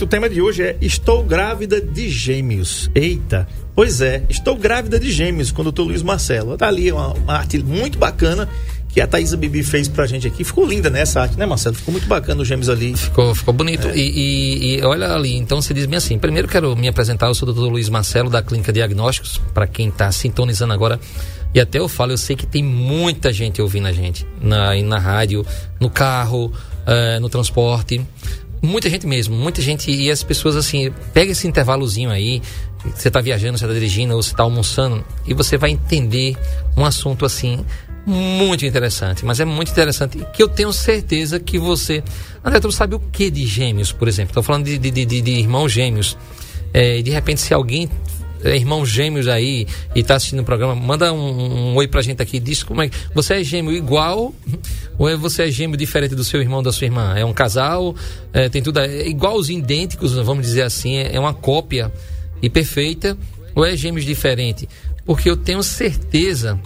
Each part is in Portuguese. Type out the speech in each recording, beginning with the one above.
Gente, o tema de hoje é Estou grávida de gêmeos. Eita, pois é, estou grávida de gêmeos com o doutor Luiz Marcelo. Tá ali uma, uma arte muito bacana que a Thaisa Bibi fez pra gente aqui. Ficou linda né, arte, né, Marcelo? Ficou muito bacana os gêmeos ali. Ficou, ficou bonito. É. E, e, e, olha ali, então você diz bem assim: primeiro quero me apresentar, eu sou o doutor Luiz Marcelo, da Clínica Diagnósticos, para quem está sintonizando agora. E até eu falo, eu sei que tem muita gente ouvindo a gente na, na rádio, no carro, é, no transporte. Muita gente mesmo, muita gente. E as pessoas, assim, pega esse intervalozinho aí, você está viajando, você está dirigindo, ou você está almoçando, e você vai entender um assunto assim muito interessante, mas é muito interessante que eu tenho certeza que você. André, tu sabe o que de gêmeos, por exemplo? Estou falando de, de, de, de, irmãos gêmeos. É, de repente, se alguém é irmão gêmeos aí e está assistindo o programa, manda um, um, oi pra gente aqui, diz como é que você é gêmeo igual ou é você é gêmeo diferente do seu irmão da sua irmã? É um casal, é, tem tudo é igualzinho, idênticos, vamos dizer assim, é, é uma cópia e perfeita ou é gêmeos diferente? Porque eu tenho certeza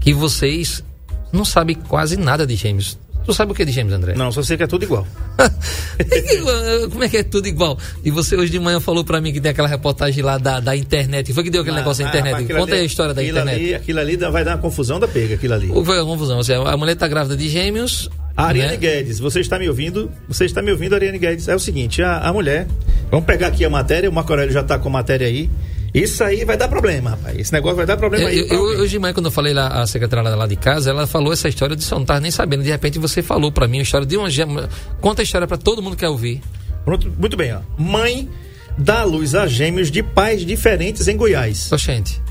que vocês não sabem quase nada de gêmeos. Tu sabe o que é de gêmeos, André? Não, só sei que é tudo igual. Como é que é tudo igual? E você hoje de manhã falou para mim que tem aquela reportagem lá da, da internet. Foi que deu aquele ah, negócio da internet? Conta aí a história da internet. Ali, aquilo ali vai dar uma confusão da pega, aquilo ali. Foi uma confusão. Seja, a mulher tá grávida de gêmeos. Ariane né? Guedes, você está me ouvindo? Você está me ouvindo, Ariane Guedes? É o seguinte, a, a mulher. Vamos pegar aqui a matéria, o Marco Aurélio já está com a matéria aí. Isso aí vai dar problema, rapaz. Esse negócio vai dar problema aí. Eu, hoje de manhã, quando eu falei lá, a secretária lá de casa, ela falou essa história de eu não estava nem sabendo. De repente você falou para mim a história de uma gêmea. Conta a história para todo mundo que quer ouvir. Pronto, muito bem, ó. Mãe dá luz a gêmeos de pais diferentes em Goiás. Oxente.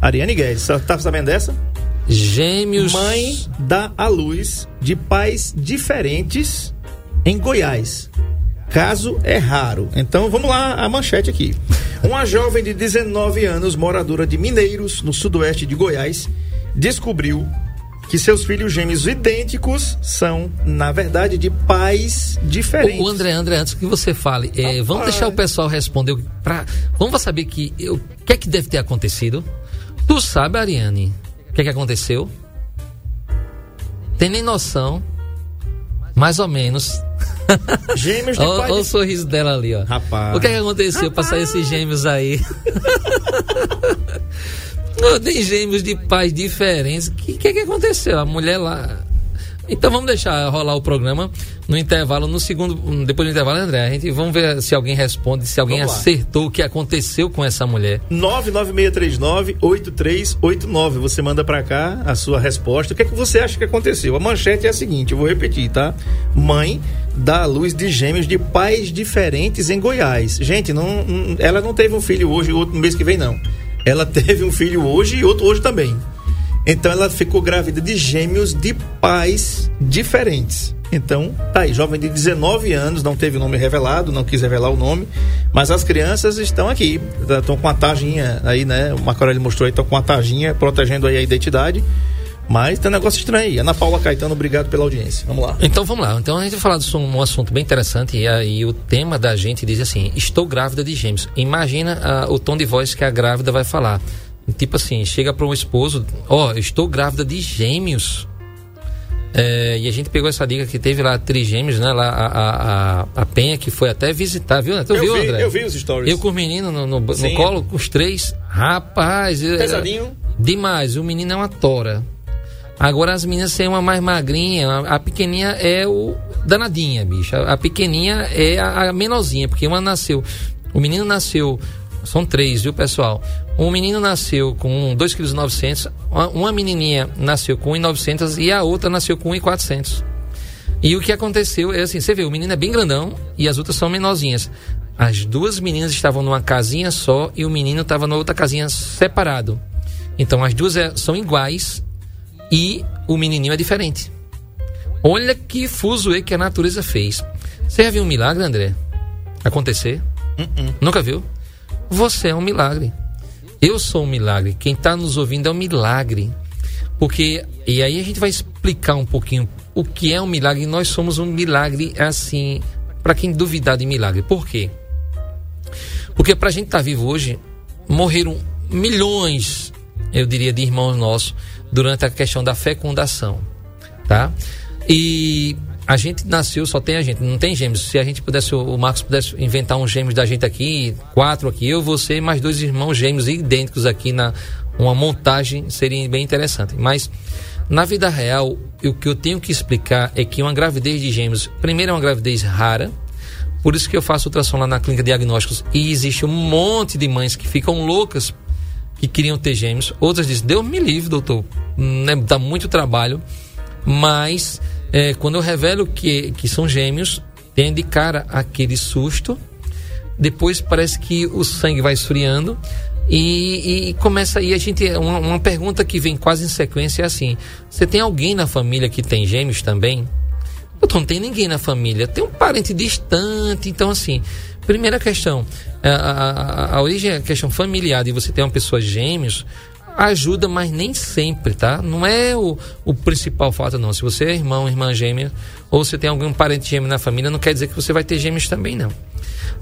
Ariane Guedes, tá sabendo dessa? Gêmeos. Mãe dá a luz de pais diferentes em Goiás. Caso é raro. Então vamos lá, a manchete aqui. Uma jovem de 19 anos, moradora de Mineiros, no sudoeste de Goiás, descobriu que seus filhos gêmeos idênticos são, na verdade, de pais diferentes. O André, André, antes que você fale, é, vamos deixar o pessoal responder. Pra, vamos saber que, o que é que deve ter acontecido. Tu sabe, Ariane, o que é que aconteceu? Tem nem noção, mais ou menos, Gêmeos de Olha o sorriso dela ali, ó. Rapaz. O que, é que aconteceu para sair esses gêmeos aí? Tem gêmeos de pais diferentes. O que, que, que aconteceu? A mulher lá então vamos deixar rolar o programa no intervalo, no segundo, depois do intervalo, André, a gente vamos ver se alguém responde, se alguém acertou o que aconteceu com essa mulher. 996398389. Você manda para cá a sua resposta. O que é que você acha que aconteceu? A manchete é a seguinte, eu vou repetir, tá? Mãe dá luz de gêmeos de pais diferentes em Goiás. Gente, não, ela não teve um filho hoje e outro no mês que vem não. Ela teve um filho hoje e outro hoje também. Então ela ficou grávida de gêmeos de pais diferentes. Então, tá aí, jovem de 19 anos, não teve o nome revelado, não quis revelar o nome, mas as crianças estão aqui, estão com a taginha aí, né? O Marco mostrou aí, estão com a taginha protegendo aí a identidade. Mas tem um negócio estranho. Ana Paula Caetano, obrigado pela audiência. Vamos lá. Então vamos lá. Então a gente vai falar de um assunto bem interessante e aí o tema da gente diz assim: estou grávida de gêmeos. Imagina uh, o tom de voz que a grávida vai falar. Tipo assim, chega para um esposo, ó, oh, estou grávida de gêmeos. É, e a gente pegou essa dica que teve lá trigêmeos, né? Lá a, a, a Penha que foi até visitar, viu? Tu eu viu, vi, André? Eu vi os stories. Eu com o menino no, no, no colo, com os três. Rapaz. É, Pesadinho? demais. O menino é uma tora. Agora as meninas são uma mais magrinha. A, a pequenininha é o danadinha, bicho. A, a pequenininha é a, a menorzinha, porque uma nasceu. O menino nasceu são três, viu, pessoal? Um menino nasceu com 2,9 kg, uma menininha nasceu com 1,900 e a outra nasceu com 1,400. E o que aconteceu é assim, você vê, o menino é bem grandão e as outras são menorzinhas. As duas meninas estavam numa casinha só e o menino estava na outra casinha separado. Então as duas é, são iguais e o menininho é diferente. Olha que fuso que a natureza fez. Você já viu um milagre, André? Acontecer? Uh -uh. Nunca viu? Você é um milagre. Eu sou um milagre. Quem está nos ouvindo é um milagre. Porque, e aí a gente vai explicar um pouquinho o que é um milagre. Nós somos um milagre, assim, para quem duvidar de milagre. Por quê? Porque para a gente estar tá vivo hoje, morreram milhões, eu diria, de irmãos nossos durante a questão da fecundação, tá? E a gente nasceu, só tem a gente, não tem gêmeos. Se a gente pudesse, o Marcos pudesse inventar um gêmeos da gente aqui, quatro aqui, eu, você, mais dois irmãos gêmeos idênticos aqui na uma montagem, seria bem interessante. Mas na vida real, o que eu tenho que explicar é que uma gravidez de gêmeos, primeiro é uma gravidez rara, por isso que eu faço ultrassom lá na clínica de diagnósticos e existe um monte de mães que ficam loucas que queriam ter gêmeos. Outras dizem, Deus me livre, doutor, né, dá muito trabalho, mas é, quando eu revelo que, que são gêmeos, tem de cara aquele susto. Depois parece que o sangue vai esfriando. E, e começa aí a gente. Uma, uma pergunta que vem quase em sequência é assim: Você tem alguém na família que tem gêmeos também? Doutor, não tem ninguém na família. Tem um parente distante. Então, assim, primeira questão: a, a, a origem, a questão familiar de você ter uma pessoa gêmeos ajuda, mas nem sempre, tá? Não é o, o principal fato, não. Se você é irmão, irmã gêmea, ou você tem algum parente gêmeo na família, não quer dizer que você vai ter gêmeos também, não.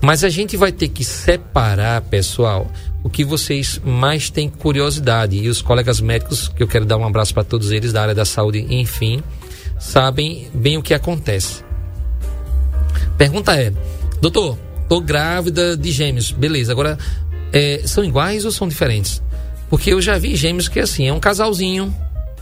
Mas a gente vai ter que separar, pessoal, o que vocês mais têm curiosidade. E os colegas médicos, que eu quero dar um abraço para todos eles da área da saúde, enfim, sabem bem o que acontece. Pergunta é: Doutor, tô grávida de gêmeos. Beleza, agora é, são iguais ou são diferentes? Porque eu já vi gêmeos que assim, é um casalzinho,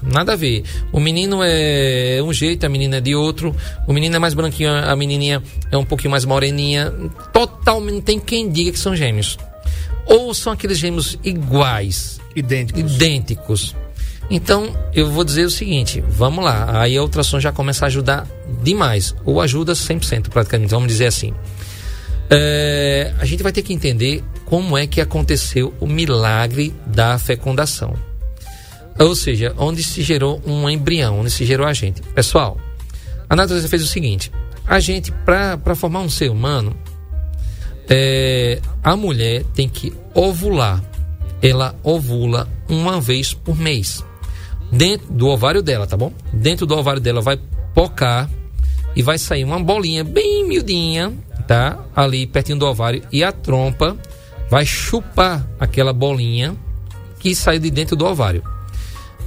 nada a ver. O menino é um jeito, a menina é de outro. O menino é mais branquinho, a menininha é um pouquinho mais moreninha. Totalmente tem quem diga que são gêmeos. Ou são aqueles gêmeos iguais, idênticos. idênticos. Então, eu vou dizer o seguinte, vamos lá. Aí a ultrassom já começa a ajudar demais, ou ajuda 100% praticamente, vamos dizer assim. É, a gente vai ter que entender como é que aconteceu o milagre da fecundação. Ou seja, onde se gerou um embrião, onde se gerou a gente. Pessoal, a natureza fez o seguinte: a gente, para formar um ser humano, é, a mulher tem que ovular. Ela ovula uma vez por mês. Dentro do ovário dela, tá bom? Dentro do ovário dela vai pocar e vai sair uma bolinha bem miudinha, tá? Ali pertinho do ovário e a trompa vai chupar aquela bolinha que saiu de dentro do ovário.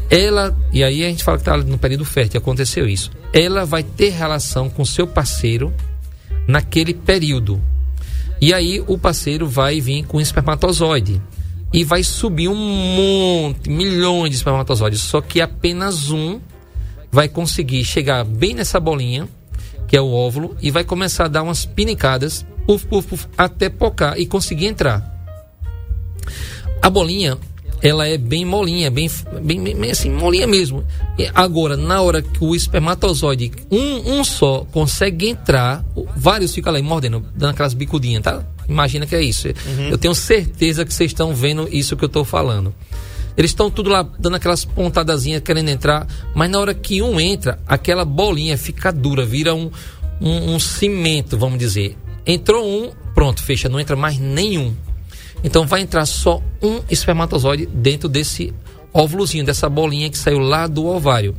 Ela, e aí a gente fala que está no período fértil, aconteceu isso. Ela vai ter relação com seu parceiro naquele período. E aí o parceiro vai vir com espermatozoide e vai subir um monte, milhões de espermatozoides, só que apenas um vai conseguir chegar bem nessa bolinha que é o óvulo, e vai começar a dar umas pinicadas, puf, puf, puf, até pocar e conseguir entrar. A bolinha, ela é bem molinha, bem, bem, bem assim, molinha mesmo. E agora, na hora que o espermatozoide, um, um só, consegue entrar, vários ficam lá mordendo, dando aquelas bicudinhas, tá? Imagina que é isso. Uhum. Eu tenho certeza que vocês estão vendo isso que eu estou falando. Eles estão tudo lá dando aquelas pontadazinhas querendo entrar, mas na hora que um entra, aquela bolinha fica dura, vira um, um, um cimento, vamos dizer. Entrou um, pronto, fecha, não entra mais nenhum. Então vai entrar só um espermatozoide dentro desse óvulozinho, dessa bolinha que saiu lá do ovário.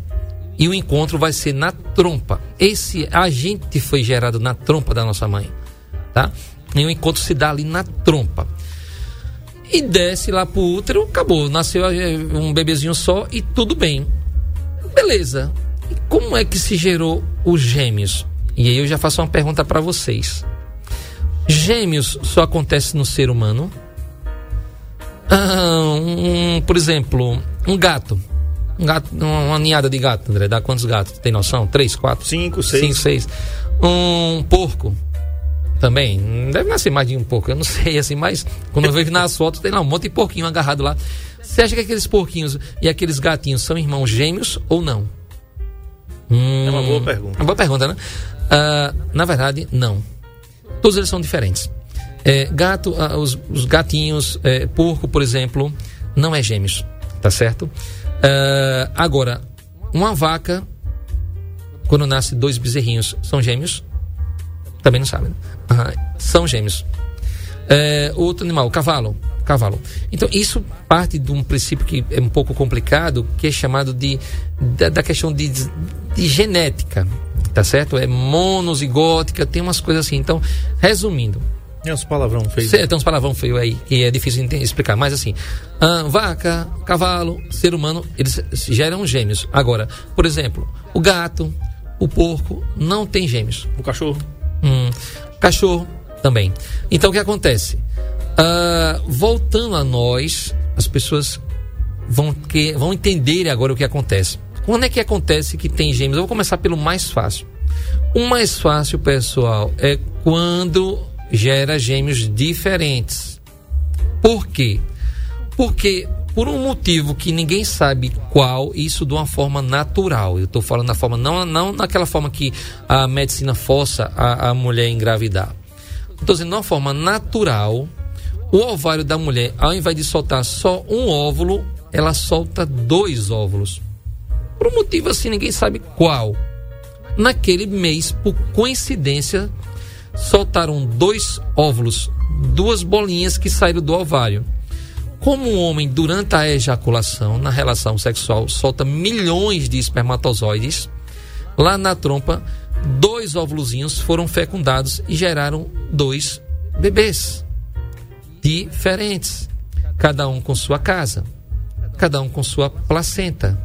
E o encontro vai ser na trompa. Esse agente foi gerado na trompa da nossa mãe, tá? E o encontro se dá ali na trompa e desce lá pro útero, acabou. Nasceu é, um bebezinho só e tudo bem. Beleza. E como é que se gerou os gêmeos? E aí eu já faço uma pergunta para vocês. Gêmeos só acontece no ser humano? Ah, um, por exemplo, um gato. Um gato, uma ninhada de gato, André. Dá quantos gatos? Tem noção? Três, quatro? Cinco, seis. Cinco, seis. Um porco também. Deve nascer mais de um porco, eu não sei, assim, mas quando eu vejo nas fotos, tem lá um monte de porquinho agarrado lá. Você acha que aqueles porquinhos e aqueles gatinhos são irmãos gêmeos ou não? Hum, é uma boa pergunta. Uma boa pergunta, né? Uh, na verdade, não. Todos eles são diferentes. É, gato, uh, os, os, gatinhos, é, porco, por exemplo, não é gêmeos, tá certo? Uh, agora, uma vaca, quando nasce dois bezerrinhos, são gêmeos? Também não sabe. Né? são gêmeos. É, outro animal, cavalo. Cavalo. Então, isso parte de um princípio que é um pouco complicado, que é chamado de da, da questão de, de genética, tá certo? É monozigótica, tem umas coisas assim. Então, resumindo, tem uns palavrão feio. Tem uns palavrão feio aí, que é difícil de explicar. Mas assim, vaca, cavalo, ser humano, eles geram gêmeos. Agora, por exemplo, o gato, O porco não tem gêmeos. O cachorro? Hum, cachorro também. Então o que acontece? Uh, voltando a nós, as pessoas vão, que, vão entender agora o que acontece. Quando é que acontece que tem gêmeos? Eu vou começar pelo mais fácil. O mais fácil, pessoal, é quando gera gêmeos diferentes. Por quê? Porque por um motivo que ninguém sabe qual, isso de uma forma natural. Eu estou falando da forma, não, não naquela forma que a medicina força a, a mulher engravidar. Estou dizendo de uma forma natural, o ovário da mulher, ao invés de soltar só um óvulo, ela solta dois óvulos. Por um motivo assim, ninguém sabe qual. Naquele mês, por coincidência, soltaram dois óvulos, duas bolinhas que saíram do ovário. Como um homem, durante a ejaculação, na relação sexual, solta milhões de espermatozoides, lá na trompa, dois óvulozinhos foram fecundados e geraram dois bebês diferentes, cada um com sua casa, cada um com sua placenta.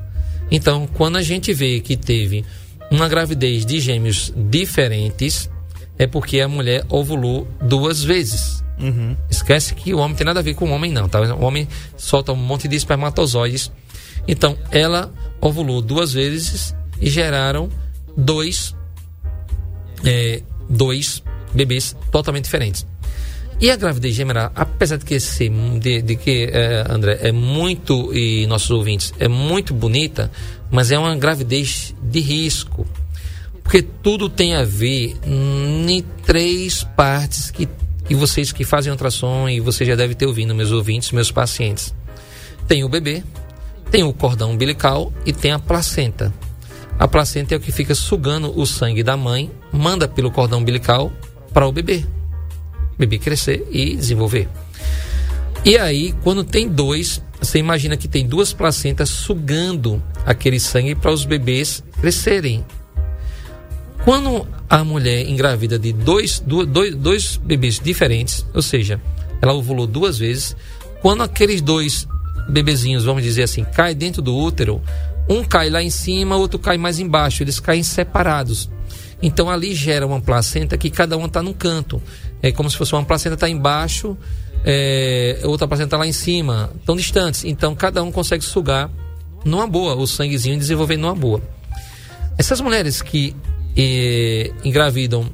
Então, quando a gente vê que teve uma gravidez de gêmeos diferentes, é porque a mulher ovulou duas vezes. Uhum. Esquece que o homem tem nada a ver com o homem, não. Tá? O homem solta um monte de espermatozoides. Então, ela ovulou duas vezes e geraram dois, é, dois bebês totalmente diferentes. E a gravidez gêmea, apesar de que, ser, de, de que é, André, é muito, e nossos ouvintes, é muito bonita, mas é uma gravidez de risco. Porque tudo tem a ver em três partes que, que vocês que fazem ultrassom e você já deve ter ouvido, meus ouvintes, meus pacientes. Tem o bebê, tem o cordão umbilical e tem a placenta. A placenta é o que fica sugando o sangue da mãe, manda pelo cordão umbilical para o bebê. O bebê crescer e desenvolver. E aí, quando tem dois, você imagina que tem duas placentas sugando aquele sangue para os bebês crescerem quando a mulher engravida de dois, dois, dois bebês diferentes, ou seja, ela ovulou duas vezes, quando aqueles dois bebezinhos, vamos dizer assim, caem dentro do útero, um cai lá em cima, outro cai mais embaixo, eles caem separados. Então ali gera uma placenta que cada uma está num canto. É como se fosse uma placenta está embaixo, é, outra placenta lá em cima, tão distantes. Então cada um consegue sugar numa boa, o sanguezinho desenvolver numa boa. Essas mulheres que e, engravidam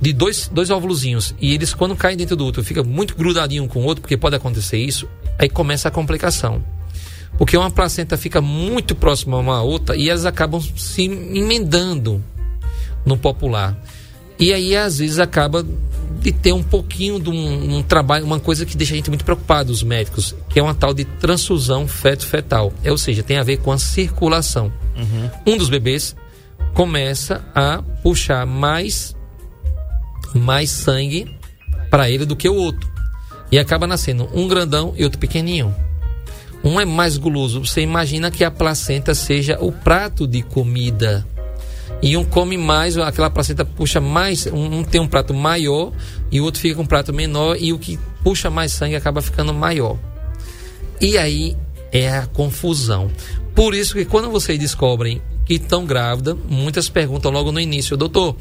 de dois, dois óvulozinhos e eles, quando caem dentro do útero, fica muito grudadinho um com o outro, porque pode acontecer isso, aí começa a complicação. Porque uma placenta fica muito próxima uma à outra e elas acabam se emendando no popular. E aí, às vezes, acaba de ter um pouquinho de um, um, trabalho, uma coisa que deixa a gente muito preocupado, os médicos, que é uma tal de transfusão feto-fetal. É, ou seja, tem a ver com a circulação. Uhum. Um dos bebês começa a puxar mais mais sangue para ele do que o outro. E acaba nascendo um grandão e outro pequenininho. Um é mais guloso. Você imagina que a placenta seja o prato de comida. E um come mais, aquela placenta puxa mais, um tem um prato maior e o outro fica com um prato menor e o que puxa mais sangue acaba ficando maior. E aí é a confusão. Por isso que quando vocês descobrem que estão grávidas, muitas perguntam logo no início, doutor,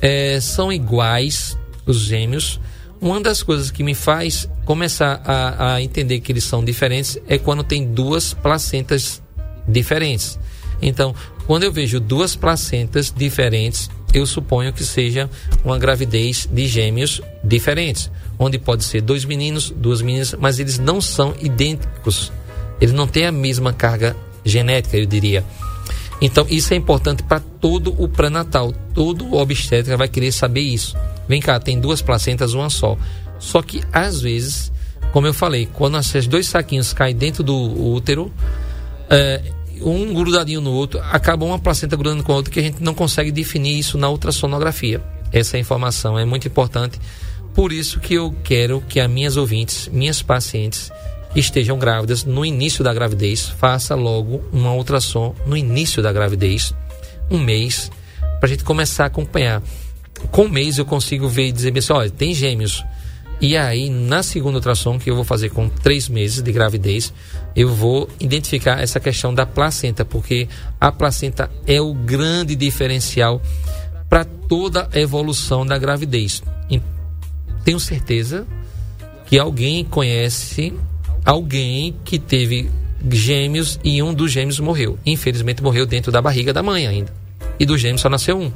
é, são iguais os gêmeos? Uma das coisas que me faz começar a, a entender que eles são diferentes é quando tem duas placentas diferentes. Então, quando eu vejo duas placentas diferentes, eu suponho que seja uma gravidez de gêmeos diferentes, onde pode ser dois meninos, duas meninas, mas eles não são idênticos. Eles não têm a mesma carga genética, eu diria. Então, isso é importante para todo o pré-natal. Todo obstétrica vai querer saber isso. Vem cá, tem duas placentas, uma só. Só que, às vezes, como eu falei, quando esses dois saquinhos caem dentro do útero, é, um grudadinho no outro, acaba uma placenta grudando com a outra que a gente não consegue definir isso na ultrassonografia. Essa informação é muito importante. Por isso que eu quero que as minhas ouvintes, minhas pacientes, estejam grávidas no início da gravidez, faça logo uma ultrassom no início da gravidez, um mês, para a gente começar a acompanhar. Com um mês eu consigo ver e dizer assim, olha, tem gêmeos. E aí, na segunda ultrassom, que eu vou fazer com três meses de gravidez, eu vou identificar essa questão da placenta, porque a placenta é o grande diferencial para toda a evolução da gravidez. E tenho certeza que alguém conhece alguém que teve gêmeos e um dos gêmeos morreu. Infelizmente morreu dentro da barriga da mãe ainda. E do gêmeo só nasceu um.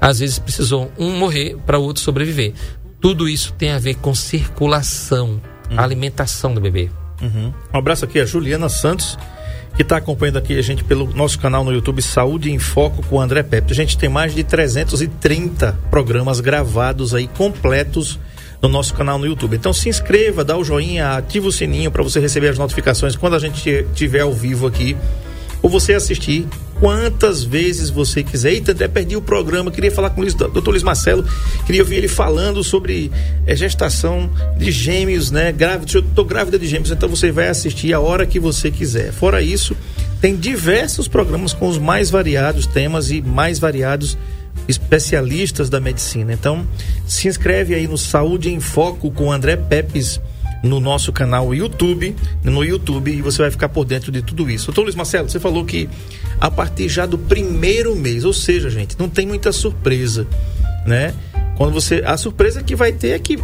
Às vezes precisou um morrer para o outro sobreviver. Tudo isso tem a ver com circulação, uhum. alimentação do bebê. Uhum. Um abraço aqui a Juliana Santos, que está acompanhando aqui a gente pelo nosso canal no YouTube Saúde em Foco com o André Pepe. A gente tem mais de 330 programas gravados aí completos no nosso canal no YouTube. Então se inscreva, dá o joinha, ativa o sininho para você receber as notificações quando a gente estiver ao vivo aqui ou você assistir quantas vezes você quiser. Eita, até perdi o programa, queria falar com o doutor Luiz Marcelo, queria ouvir ele falando sobre é, gestação de gêmeos, né? Grávida, eu tô grávida de gêmeos, então você vai assistir a hora que você quiser. Fora isso, tem diversos programas com os mais variados temas e mais variados especialistas da medicina. Então, se inscreve aí no Saúde em Foco com André Pepes no nosso canal YouTube, no YouTube, e você vai ficar por dentro de tudo isso. Doutor Luiz Marcelo, você falou que a partir já do primeiro mês, ou seja, gente, não tem muita surpresa, né? Quando você. A surpresa que vai ter é que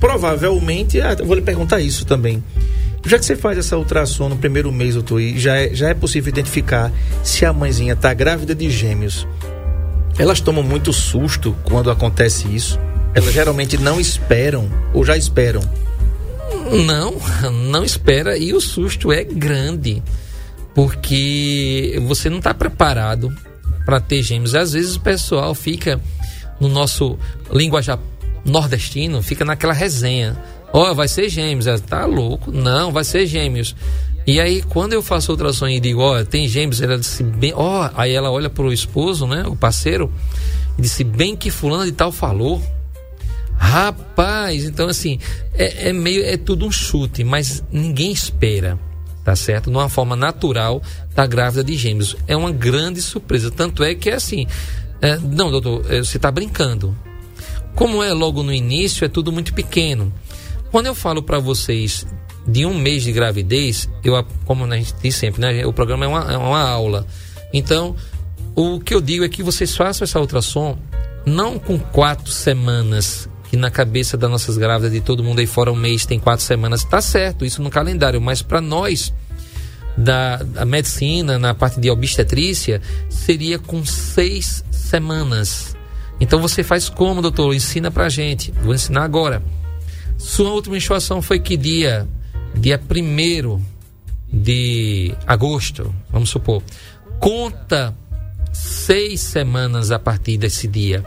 provavelmente. Ah, vou lhe perguntar isso também. Já que você faz essa ultrassom no primeiro mês, doutor, e já é, já é possível identificar se a mãezinha está grávida de gêmeos. Elas tomam muito susto quando acontece isso. Elas geralmente não esperam ou já esperam. Não, não espera e o susto é grande, porque você não está preparado para ter gêmeos. Às vezes o pessoal fica no nosso linguajar nordestino, fica naquela resenha. Ó, oh, vai ser gêmeos. Ela, tá louco? Não, vai ser gêmeos. E aí, quando eu faço ultrassom e digo, ó, oh, tem gêmeos, ela disse bem, ó, oh, aí ela olha pro esposo, né, o parceiro, e disse bem que fulano de tal falou. Rapaz, então assim, é, é, meio, é tudo um chute, mas ninguém espera, tá certo? Numa forma natural, tá grávida de gêmeos. É uma grande surpresa. Tanto é que é assim, é, não, doutor, é, você está brincando. Como é logo no início, é tudo muito pequeno. Quando eu falo para vocês de um mês de gravidez, eu, como a gente diz sempre, né? O programa é uma, é uma aula. Então, o que eu digo é que vocês façam essa ultrassom não com quatro semanas que na cabeça das nossas grávidas de todo mundo aí fora um mês tem quatro semanas, tá certo, isso no calendário, mas para nós da, da, medicina, na parte de obstetrícia, seria com seis semanas. Então você faz como, doutor? Ensina pra gente. Vou ensinar agora. Sua última menstruação foi que dia? Dia primeiro de agosto, vamos supor. Conta seis semanas a partir desse dia.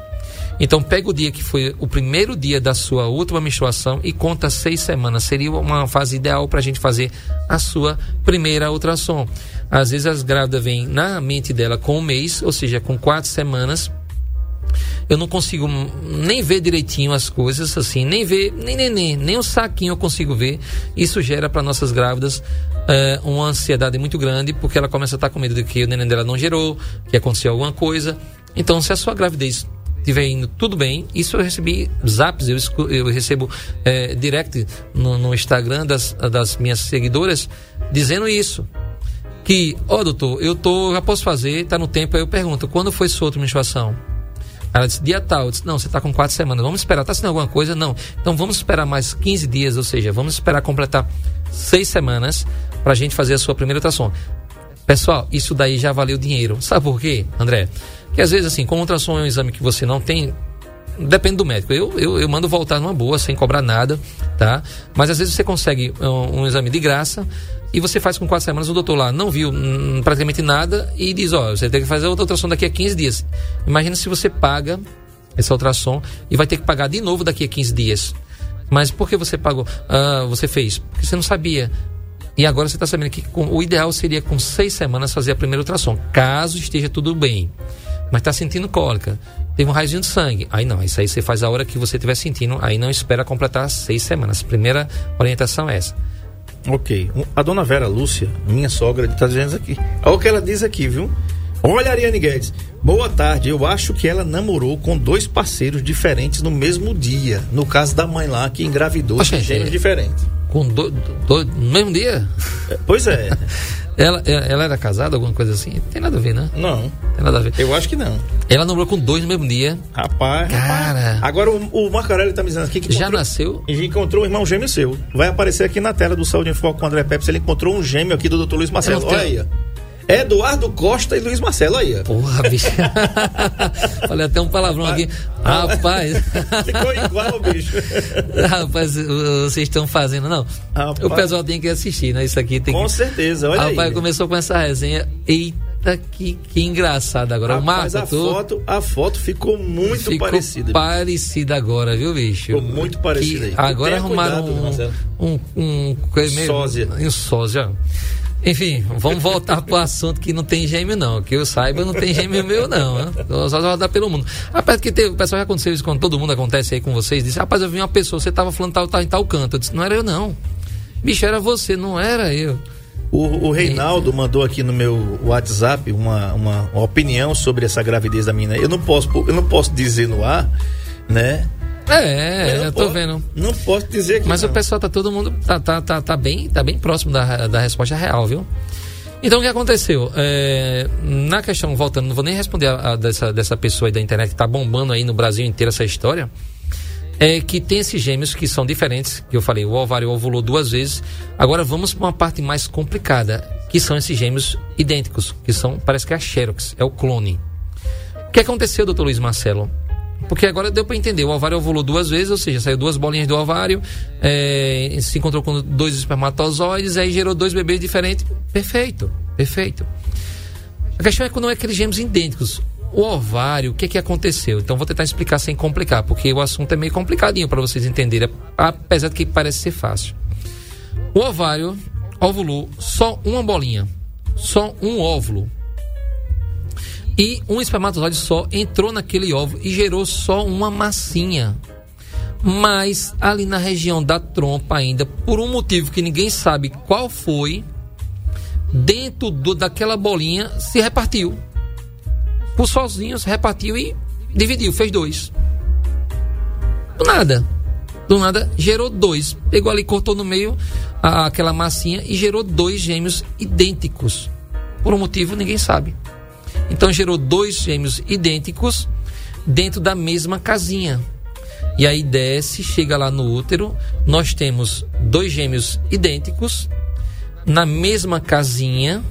Então pega o dia que foi o primeiro dia da sua última menstruação e conta seis semanas. Seria uma fase ideal para a gente fazer a sua primeira ultrassom. Às vezes as grávidas vêm na mente dela com um mês, ou seja, com quatro semanas. Eu não consigo nem ver direitinho as coisas, assim, nem ver, nem neném, nem o saquinho eu consigo ver. Isso gera para nossas grávidas é, uma ansiedade muito grande, porque ela começa a estar com medo de que o neném dela não gerou, que aconteceu alguma coisa. Então, se a sua gravidez estiver indo tudo bem, isso eu recebi zaps, eu, eu recebo é, direct no, no, Instagram das, das minhas seguidoras dizendo isso. Que, ó oh, doutor, eu tô, já posso fazer, tá no tempo, aí eu pergunto, quando foi sua outra menstruação? Ela disse, dia tal. Eu disse, não, você está com quatro semanas. Vamos esperar. Está assinando alguma coisa? Não. Então vamos esperar mais 15 dias, ou seja, vamos esperar completar seis semanas para a gente fazer a sua primeira ultrassom. Pessoal, isso daí já valeu dinheiro. Sabe por quê, André? Que às vezes, assim, como ultrassom é um exame que você não tem, depende do médico. Eu, eu, eu mando voltar numa boa, sem cobrar nada, tá? Mas às vezes você consegue um, um exame de graça e você faz com quatro semanas, o doutor lá não viu hum, praticamente nada e diz, ó, você tem que fazer outra ultrassom daqui a 15 dias. Imagina se você paga essa ultrassom e vai ter que pagar de novo daqui a 15 dias. Mas por que você pagou? Ah, você fez? Porque você não sabia. E agora você está sabendo que com, o ideal seria com seis semanas fazer a primeira ultrassom, caso esteja tudo bem mas está sentindo cólica, teve um raizinho de sangue. Aí não, isso aí você faz a hora que você estiver sentindo, aí não espera completar seis semanas. Primeira orientação é essa. Ok. A dona Vera Lúcia, minha sogra, está dizendo aqui. Olha o que ela diz aqui, viu? Olha, Ariane Guedes. Boa tarde. Eu acho que ela namorou com dois parceiros diferentes no mesmo dia. No caso da mãe lá, que engravidou Oxe, de gêmeos é. diferentes. Com do, do- no mesmo dia? É, Pois é. Ela, ela era casada, alguma coisa assim? Tem nada a ver, né? não, Tem nada a ver. eu acho que não. Ela namorou com dois no mesmo dia. Rapaz. Cara. rapaz. Agora o, o Marcarelli tá me dizendo aqui que Já nasceu? E encontrou um irmão gêmeo seu. Vai aparecer aqui na tela do Saúde em Foco com o André Pepe. Ele encontrou um gêmeo aqui do Dr. Luiz Marcelo. Olha aí. Eduardo Costa e Luiz Marcelo aí. ó. Porra, bicho. Olha, até um palavrão aqui. Rapaz. Ficou igual, bicho. Rapaz, vocês estão fazendo, não. Rapaz. O pessoal tem que assistir, né? Isso aqui tem Com que. certeza, olha Rapaz, aí. começou com essa resenha. Eita, que, que engraçado agora. Rapaz, o Marco, a, foto, a foto ficou muito ficou parecida. parecida agora, viu, bicho? Ficou muito parecida Que aí. Agora Tenha arrumaram cuidado, um, um, um, meio- Sósia. Um sósia. Enfim, vamos voltar pro assunto que não tem gêmeo, não. Que eu saiba, não tem gêmeo meu, não. Né? Só rodar pelo mundo. Rapaz, que teve, o pessoal já aconteceu isso quando todo mundo acontece aí com vocês. Disse, rapaz, eu vi uma pessoa, você tava falando tal, tal, em tal canto. Eu disse, não era eu, não. Bicho, era você, não era eu. O, o Reinaldo mandou aqui no meu WhatsApp uma, uma, uma opinião sobre essa gravidez da menina. Eu não posso, eu não posso dizer no ar, né? É, não eu tô posso- vendo. Não posso dizer que Mas não. o pessoal tá todo mundo tá, tá, tá, tá bem tá bem próximo da, da resposta real, viu? Então o que aconteceu? É, na questão, voltando, não vou nem responder a, a dessa, dessa pessoa aí da internet que tá bombando aí no Brasil inteiro essa história. É que tem esses gêmeos que são diferentes, que eu falei, o ovário ovulou duas vezes. Agora vamos para uma parte mais complicada, que são esses gêmeos idênticos, que são, parece que é a Xerox, é o clone. O que aconteceu, doutor Luiz Marcelo? Porque agora deu para entender, o ovário ovulou duas vezes, ou seja, saiu duas bolinhas do ovário, é, se encontrou com dois espermatozoides, aí gerou dois bebês diferentes. Perfeito, perfeito. A questão é quando é aqueles gêmeos idênticos. O ovário, o que que aconteceu? Então vou tentar explicar sem complicar, porque o assunto é meio complicadinho para vocês entenderem, apesar de que parece ser fácil. O ovário ovulou só uma bolinha, só um óvulo. E um espermatozoide só entrou naquele óvulo e gerou só uma massinha. Mas ali na região da trompa ainda, por um motivo que ninguém sabe qual foi, dentro do, daquela bolinha se repartiu. Por sozinho se repartiu e dividiu, fez dois. Do nada. Do nada gerou dois. Pegou ali, cortou no meio a- aquela massinha e gerou dois gêmeos idênticos. Por um motivo ninguém sabe. Então gerou dois gêmeos idênticos dentro da mesma casinha. E aí desce, chega lá no útero, nós temos dois gêmeos idênticos na mesma casinha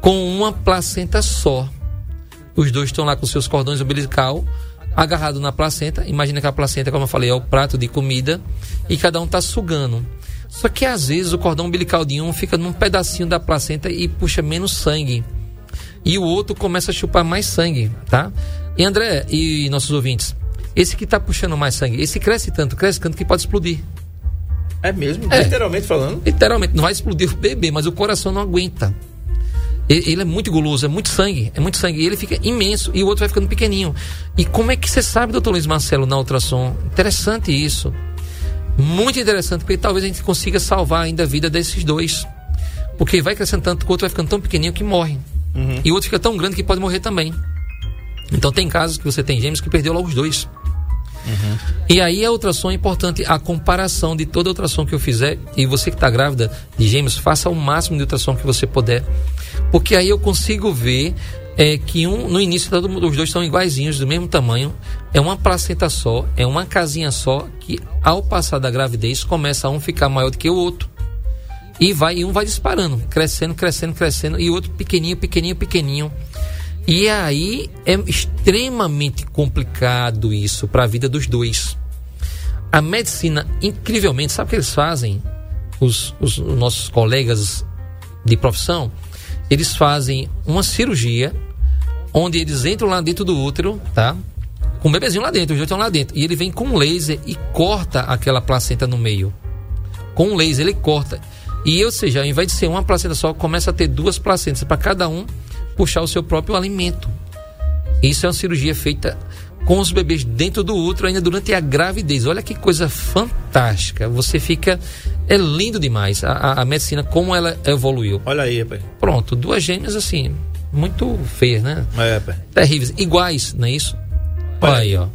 com uma placenta só. Os dois estão lá com seus cordões umbilical agarrado na placenta. Imagina que a placenta, como eu falei, é o prato de comida e cada um está sugando. Só que às vezes o cordão umbilical de um fica num pedacinho da placenta e puxa menos sangue e o outro começa a chupar mais sangue, tá? E André e nossos ouvintes, esse que tá puxando mais sangue, esse cresce tanto, cresce tanto que pode explodir. É mesmo? É. Literalmente falando. Literalmente, não vai explodir o bebê, mas o coração não aguenta. Ele é muito guloso, é muito sangue, é muito sangue. E ele fica imenso e o outro vai ficando pequenininho. E como é que você sabe, doutor Luiz Marcelo, na ultrassom? Interessante isso. Muito interessante, porque talvez a gente consiga salvar ainda a vida desses dois. Porque vai crescendo tanto que o outro vai ficando tão pequenininho que morre. E o outro fica tão grande que pode morrer também. Então tem casos que você tem gêmeos que perdeu logo os dois. E aí a ultrassom é importante, a comparação de toda a ultrassom que eu fizer, e você que está grávida de gêmeos, faça o máximo de ultrassom que você puder, porque aí eu consigo ver é, que um, no início os dois estão iguaizinhos, do mesmo tamanho, é uma placenta só, é uma casinha só, que ao passar da gravidez começa a um ficar maior do que o outro. E vai, e um vai disparando, crescendo, crescendo, crescendo, e outro pequenininho, pequenininho, pequenininho. E aí é extremamente complicado isso para a vida dos dois. A medicina, incrivelmente, sabe o que eles fazem? Os, os nossos colegas de profissão, eles fazem uma cirurgia onde eles entram lá dentro do útero, tá? Com o bebezinho lá dentro, os dois estão lá dentro. E ele vem com um laser e corta aquela placenta no meio. Com um laser ele corta. E, ou seja, ao invés de ser uma placenta só, começa a ter duas placentas para cada um puxar o seu próprio alimento. Isso é uma cirurgia feita com os bebês dentro do útero ainda durante a gravidez. Olha que coisa fantástica. Você fica. É lindo demais a, a, a medicina, como ela evoluiu. Olha aí, rapaz. Pronto, duas gêmeas assim. muito feias, né? É, pai. Terríveis. Iguais, não é isso? Olha É. aí, ó.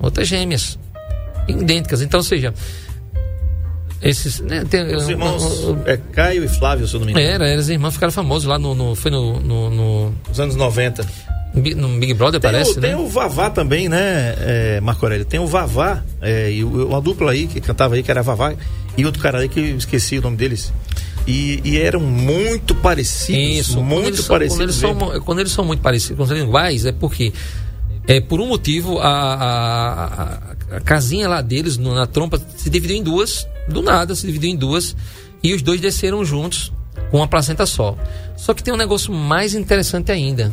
Outras gêmeas. Idênticas. Então, ou seja. Esses. Né, tem, Os irmãos é, Caio e Flávio, se eu não me engano. era, eram os irmãos ficaram famosos lá no. no- foi no, no, no, Nos anos 90. no Big Brother, Tem, parece, o, né? tem o Vavá também, né, é, Marco Aurélio? Tem o Vavá, é, e uma dupla aí que cantava aí, que era Vavá, e outro cara aí que eu esqueci o nome deles. E, e eram muito parecidos. Isso, quando muito eles, são, quando, eles parecidos. são, quando eles são muito parecidos, quando eles são iguais, é porque, é, por um motivo, a, a, a- a casinha lá deles, no- na trompa, se dividiu em duas, do nada se dividiu em duas, e os dois desceram juntos, com uma placenta só. Só que tem um negócio mais interessante ainda.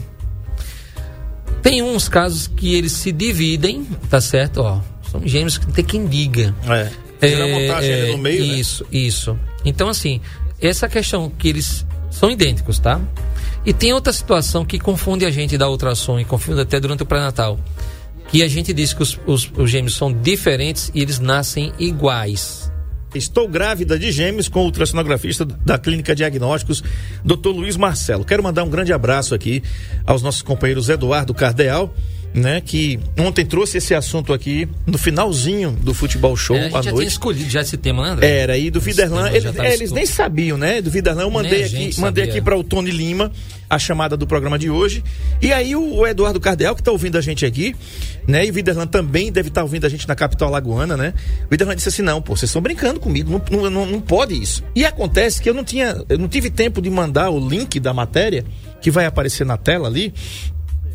Tem uns casos que eles se dividem, tá certo? Ó, são gêmeos que tem quem diga. É. A montagem ali no meio, né? Isso, isso. Então, assim, essa questão que eles são idênticos, tá? E tem outra situação que confunde a gente da ultrassom e confunde até durante o pré-natal. Que a gente diz que os, os- os gêmeos são diferentes e eles nascem iguais. Estou grávida de gêmeos com o ultrassonografista da Clínica Diagnósticos, Dr. Luiz Marcelo. Quero mandar um grande abraço aqui aos nossos companheiros Eduardo Cardeal, né, que ontem trouxe esse assunto aqui no finalzinho do Futebol Show É, a à gente já tinha noite. escolhido já esse tema, né, André? Era, e do Viderlan, já tava é, eles nem sabiam, né? Do Viderlan, eu mandei Nem a aqui, mandei sabia. aqui para o Tony Lima a chamada do programa de hoje. E aí o, o Eduardo Cardeal, que tá ouvindo a gente aqui, né? E o Viderlan também deve estar ouvindo a gente na capital lagoana, né? O Viderlan disse assim: não, pô, vocês estão brincando comigo, não, não, não pode isso. E acontece que eu não tinha, eu não tive tempo de mandar o link da matéria, que vai aparecer na tela ali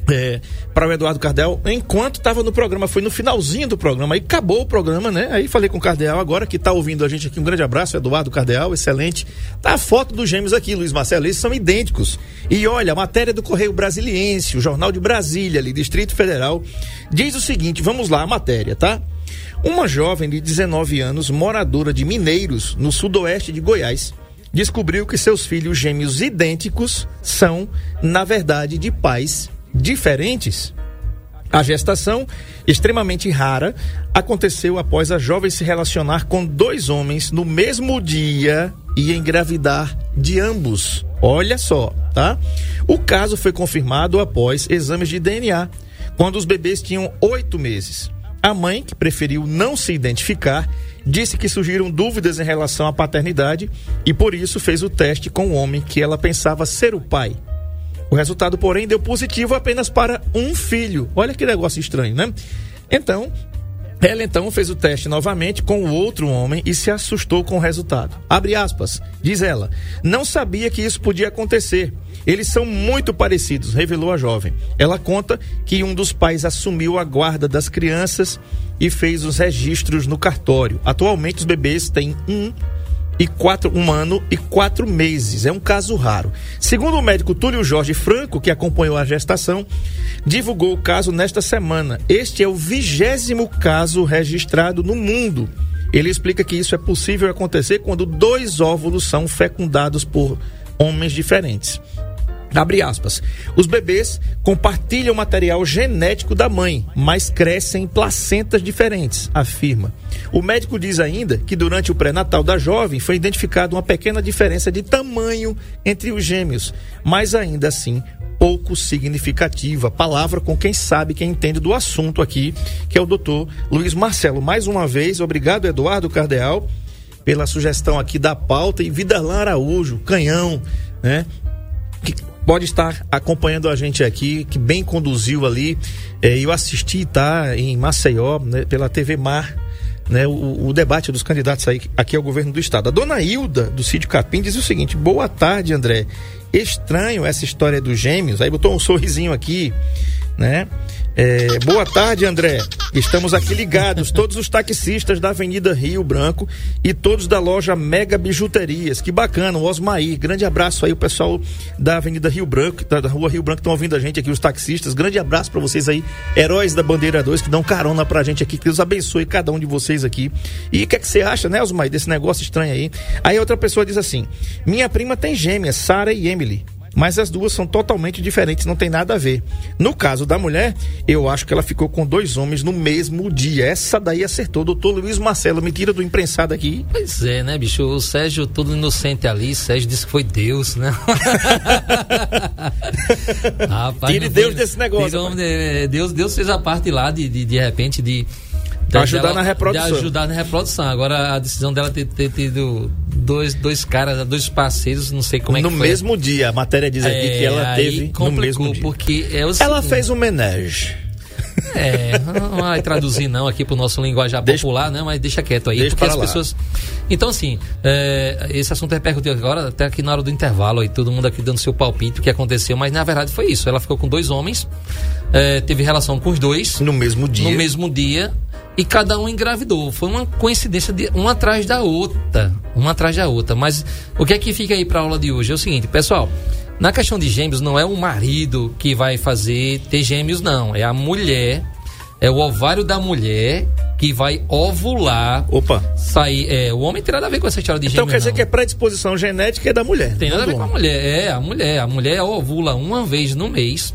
é, para o Eduardo Cardel enquanto estava no programa. Foi no finalzinho do programa. Aí acabou o programa, né? Aí falei com o Cardeal agora, que está ouvindo a gente aqui. Um grande abraço, Eduardo Cardeal, excelente. Tá a foto dos gêmeos aqui, Luiz Marcelo. Eles são idênticos. E olha, a matéria do Correio Brasiliense, o Jornal de Brasília, ali, Distrito Federal, diz o seguinte: vamos lá, a matéria, tá? Uma jovem de 19 anos, moradora de Mineiros, no sudoeste de Goiás, descobriu que seus filhos gêmeos idênticos são, na verdade, de pais diferentes. A gestação, extremamente rara, aconteceu após a jovem se relacionar com dois homens no mesmo dia e engravidar de ambos. Olha só, tá? O caso foi confirmado após exames de DNA, quando os bebês tinham oito meses. A mãe, que preferiu não se identificar, disse que surgiram dúvidas em relação à paternidade e por isso fez o teste com o homem que ela pensava ser o pai. O resultado, porém, deu positivo apenas para um filho. Olha que negócio estranho, né? Então, ela então fez o teste novamente com o outro homem e se assustou com o resultado. Abre aspas, diz ela. Não sabia que isso podia acontecer. Eles são muito parecidos, revelou a jovem. Ela conta que um dos pais assumiu a guarda das crianças e fez os registros no cartório. Atualmente os bebês têm um e quatro, um ano e quatro meses. É um caso raro. Segundo o médico Túlio Jorge Franco, que acompanhou a gestação, divulgou o caso nesta semana. Este é o vigésimo caso registrado no mundo. Ele explica que isso é possível acontecer quando dois óvulos são fecundados por homens diferentes. Abre aspas. Os bebês compartilham material genético da mãe, mas crescem em placentas diferentes, afirma. O médico diz ainda que durante o pré-natal da jovem foi identificada uma pequena diferença de tamanho entre os gêmeos, mas ainda assim pouco significativa. Palavra com quem sabe, quem entende do assunto aqui, que é o doutor Luiz Marcelo. Mais uma vez, obrigado, Eduardo Cardeal, pela sugestão aqui da pauta e Vidarlan Araújo, canhão, né? que pode estar acompanhando a gente aqui, que bem conduziu ali. Eh, eu assisti, tá, em Maceió, né, pela TV Mar, né, o, o debate dos candidatos aí, aqui ao governo do estado. A dona Hilda, do Sítio Capim, diz o seguinte: boa tarde, André. Estranho essa história dos gêmeos. Aí botou um sorrisinho aqui, né? É, boa tarde, André. Estamos aqui ligados, todos os taxistas da Avenida Rio Branco e todos da loja Mega Bijuterias. Que bacana, o Osmair. Grande abraço aí, o pessoal da Avenida Rio Branco, da, da Rua Rio Branco, estão ouvindo a gente aqui, os taxistas. Grande abraço para vocês aí, heróis da Bandeira 2, que dão carona pra gente aqui. Que Deus abençoe cada um de vocês aqui. E o que é que você acha, né, Osmair, desse negócio estranho aí? Aí outra pessoa diz assim: Minha prima tem gêmeas, Sara e Emily. Mas as duas são totalmente diferentes, não tem nada a ver. No caso da mulher, eu acho que ela ficou com dois homens no mesmo dia. Essa daí acertou. Doutor Luiz Marcelo, me tira do imprensado aqui. Pois é, né, bicho? O Sérgio, todo inocente ali, Sérgio disse que foi Deus, né? Rapaz, Tire Deus foi, desse negócio. Deus, Deus fez a parte lá de, de, de repente, de de ajudar dela, na reprodução. De ajudar na reprodução. Agora, a decisão dela ter, ter tido dois, dois caras, dois parceiros, não sei como é no que foi. No mesmo dia, a matéria diz aqui é, que ela teve no mesmo dia. porque é o Ela fez um menage. É, não vai traduzir não aqui para o nosso linguajar deixa, popular, né? Mas deixa quieto aí, deixa porque as lá. pessoas. Então, assim, é, esse assunto repercutiu agora, até aqui na hora do intervalo, aí todo mundo aqui dando seu palpite, o que aconteceu, mas na verdade foi isso. Ela ficou com dois homens, é, teve relação com os dois. No mesmo dia. No mesmo dia e cada um engravidou. Foi uma coincidência de uma atrás da outra, uma atrás da outra. Mas o que é que fica aí para aula de hoje é o seguinte, pessoal. Na questão de gêmeos não é o marido que vai fazer ter gêmeos não, é a mulher, é o ovário da mulher que vai ovular. Opa. Sair, é, o homem tem nada a ver com essa história de então, gêmeos. Então quer dizer não. que a predisposição genética é da mulher. Tem nada a ver com a mulher, é a mulher, a mulher ovula uma vez no mês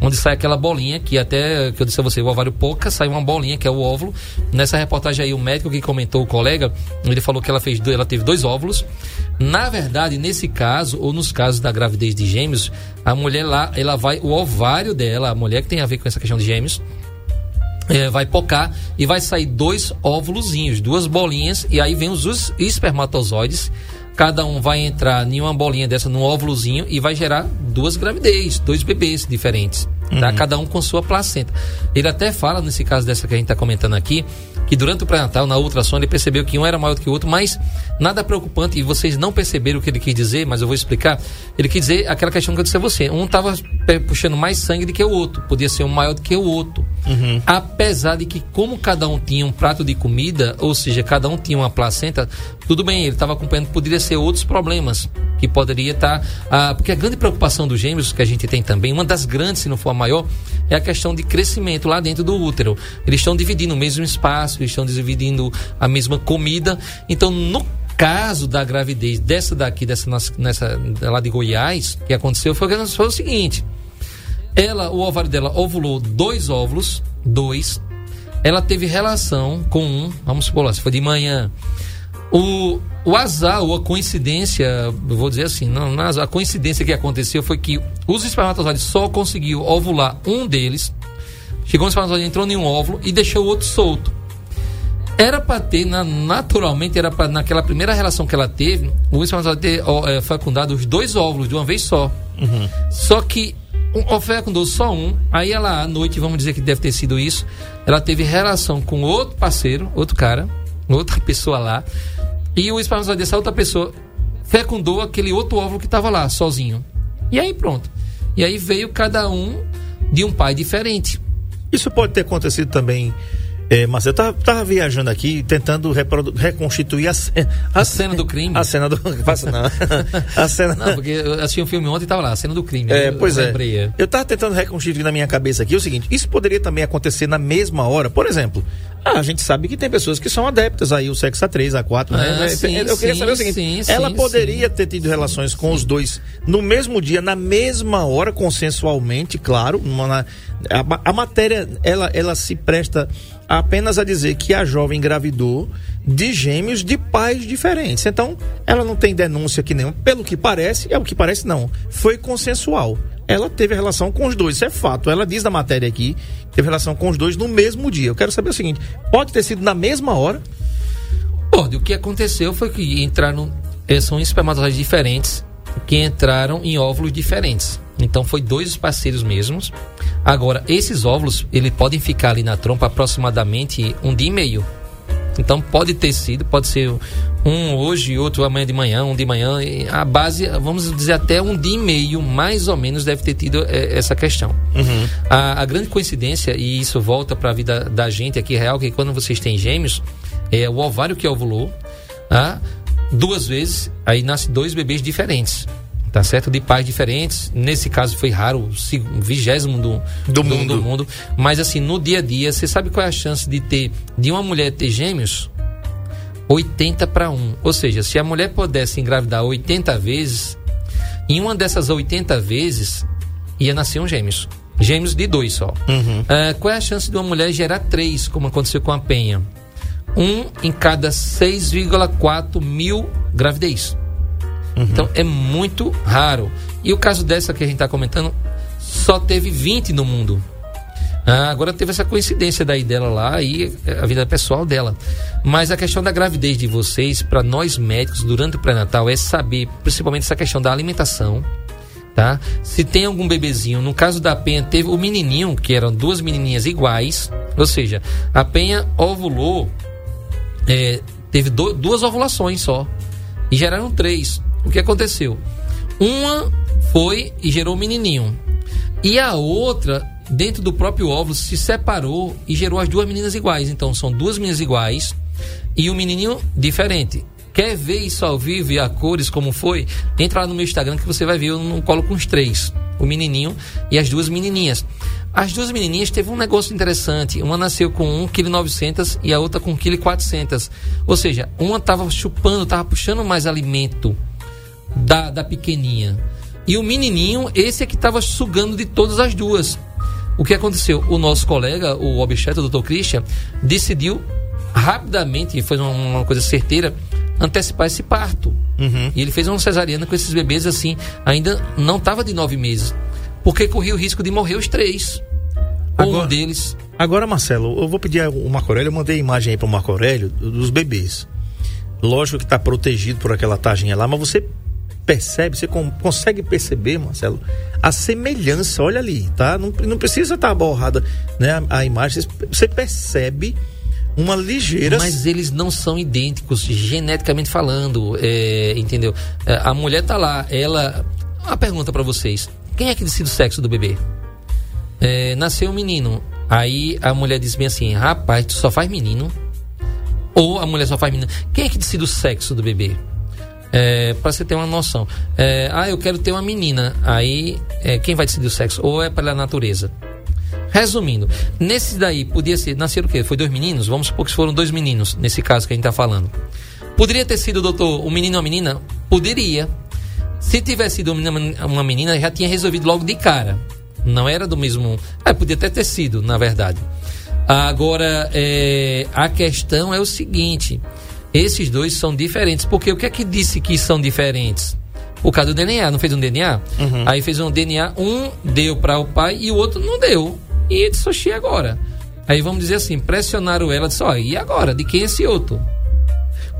onde sai aquela bolinha que até que eu disse a você, o ovário pouca, sai uma bolinha que é o óvulo. Nessa reportagem aí o médico que comentou o colega, ele falou que ela fez, ela teve dois óvulos. Na verdade, nesse caso ou nos casos da gravidez de gêmeos, a mulher lá, ela vai o ovário dela, a mulher que tem a ver com essa questão de gêmeos, é, vai pocar e vai sair dois óvulozinhos, duas bolinhas, e aí vem os espermatozoides cada um vai entrar em uma bolinha dessa, num óvulozinho, e vai gerar duas gravidez, dois bebês diferentes. Tá? Uhum. Cada um com sua placenta. Ele até fala, nesse caso dessa que a gente está comentando aqui, que durante o pré-natal, na ultrassom, ele percebeu que um era maior do que o outro, mas nada preocupante, e vocês não perceberam o que ele quis dizer, mas eu vou explicar. Ele quis dizer aquela questão que eu disse a você. Um estava puxando mais sangue do que o outro, podia ser um maior do que o outro. Uhum. Apesar de que, como cada um tinha um prato de comida, ou seja, cada um tinha uma placenta, tudo bem, ele estava acompanhando, poderia ser outros problemas que poderia estar. Tá, ah, porque a grande preocupação dos gêmeos que a gente tem também, uma das grandes, se não for a maior, é a questão de crescimento lá dentro do útero. Eles estão dividindo o mesmo espaço, eles estão dividindo a mesma comida. Então, no caso da gravidez dessa daqui, dessa nessa lá de Goiás, que aconteceu foi, foi o seguinte: ela, o ovário dela ovulou dois óvulos, dois. Ela teve relação com um, vamos supor se foi de manhã. O, o azar ou a coincidência, eu vou dizer assim, não, não a coincidência que aconteceu foi que os espermatozoides só conseguiu ovular um deles. Chegou um espermatozoide, entrou em um óvulo e deixou o outro solto. Era para ter, na, naturalmente, era para naquela primeira relação que ela teve, o espermatozoide ter ó, é, fecundado os dois óvulos de uma vez só. Uhum. Só que um, fecundou só um, aí ela à noite, vamos dizer que deve ter sido isso, ela teve relação com outro parceiro, outro cara, outra pessoa lá, e o espermatozoide dessa outra pessoa fecundou aquele outro óvulo que estava lá, sozinho. E aí pronto. E aí veio cada um de um pai diferente. Isso pode ter acontecido também é, mas eu tava, tava, viajando aqui, tentando reconstituir a, a, a, cena do crime. A cena do. Passa, não. a cena. Não, porque eu assisti um filme ontem e tava lá, a cena do crime. É, pois eu é. Eu tava tentando reconstituir na minha cabeça aqui o seguinte: isso poderia também acontecer na mesma hora. Por exemplo, ah, a gente sabe que tem pessoas que são adeptas aí, o sexo A3, A4, né? Ah, sim, eu queria sim, saber o seguinte: sim, ela poderia ter tido relações com os dois no mesmo dia, na mesma hora, consensualmente, claro. Uma, a, a matéria, ela, ela se presta apenas a dizer que a jovem engravidou de gêmeos de pais diferentes. Então, ela não tem denúncia aqui nenhum. Pelo que parece, é o que parece não. Foi consensual. Ela teve relação com os dois, isso é fato. Ela diz na matéria aqui, teve relação com os dois no mesmo dia. Eu quero saber o seguinte: pode ter sido na mesma hora? Pode. O que aconteceu foi que entraram. Eh, são espermatozoides diferentes que entraram em óvulos diferentes. Então foi dois parceiros mesmos. Agora, esses óvulos, eles podem ficar ali na trompa aproximadamente um dia e meio. Então pode ter sido, pode ser um hoje, outro amanhã de manhã, um de manhã. A base, vamos dizer, até um dia e meio, mais ou menos, deve ter tido é, essa questão. Uhum. A, a, grande coincidência, e isso volta para a vida da gente aqui real, que quando vocês têm gêmeos, é o ovário que ovulou, tá? duas vezes, aí nasce dois bebês diferentes tá certo? De pais diferentes. Nesse caso foi raro, o vigésimo do, do, do, mundo. do mundo. Mas assim, no dia a dia, você sabe qual é a chance de ter, de uma mulher ter gêmeos? 80 para 1. Ou seja, se a mulher pudesse engravidar 80 vezes, Em uma dessas 80 vezes, ia nascer um gêmeos. Gêmeos de dois só. Uhum. Uh, qual é a chance de uma mulher gerar três, como aconteceu com a Penha? Um em cada 6,4 mil gravidez. Uhum. Então é muito raro. E o caso dessa que a gente está comentando, só teve 20 no mundo. Ah, agora teve essa coincidência daí dela lá e a vida pessoal dela. Mas a questão da gravidez de vocês, para nós médicos, durante o pré-natal, é saber, principalmente essa questão da alimentação, tá? Se tem algum bebezinho, no caso da Penha, teve o menininho, que eram duas menininhas iguais, ou seja, a Penha ovulou, é, teve do, duas ovulações só, e geraram três. O que aconteceu? Uma foi e gerou um menininho. E a outra, dentro do próprio óvulo, se separou e gerou as duas meninas iguais. Então, são duas meninas iguais e um menininho diferente. Quer ver isso ao vivo e a cores como foi? Entra lá no meu Instagram que você vai ver, eu não coloco os três. O menininho e as duas menininhas. As duas menininhas teve um negócio interessante. Uma nasceu com 1,9 kg e a outra com 1,4 kg. Ou seja, uma estava chupando, estava puxando mais alimento da, da pequeninha. E o menininho, esse é que estava sugando de todas as duas. O que aconteceu? O nosso colega, o obstetra, o Dr. Christian, decidiu rapidamente, foi uma, coisa certeira, antecipar esse parto. Uhum. E ele fez uma cesariana com esses bebês assim, ainda não estava de nove meses. Porque corria o risco de morrer os três. Agora, ou um deles. Agora, Marcelo, eu vou pedir o Marco Aurélio, eu mandei a imagem aí para o Marco Aurélio dos bebês. Lógico que está protegido por aquela tajinha lá, mas você percebe, você consegue perceber, Marcelo, a semelhança, olha ali, tá? Não, não precisa estar tá borrada né, a, a imagem, você percebe uma ligeira. Mas eles não são idênticos, geneticamente falando, é, entendeu? É, a mulher tá lá, ela. Uma pergunta para vocês: quem é que decide o sexo do bebê? É, nasceu um menino. Aí a mulher diz bem assim: rapaz, tu só faz menino. Ou a mulher só faz menino. Quem é que decide o sexo do bebê? É, para você ter uma noção. É, ah, eu quero ter uma menina. Aí, é, quem vai decidir o sexo? Ou é pela natureza? Resumindo, nesse daí podia ser, nasceram o quê? Foi dois meninos? Vamos supor que foram dois meninos, nesse caso que a gente está falando. Poderia ter sido, doutor, um menino ou uma menina? Poderia. Se tivesse sido uma menina, já tinha resolvido logo de cara. Não era do mesmo. É, podia até ter sido, na verdade. Agora, é, a questão é o seguinte: esses dois são diferentes. Porque o que é que disse que são diferentes? O caso do DNA, não fez um DNA? Uhum. Aí fez um DNA, um deu para o pai e o outro não deu. E ele disse, agora? Aí vamos dizer assim, pressionaram ela, disse, ó, e agora? De quem é esse outro?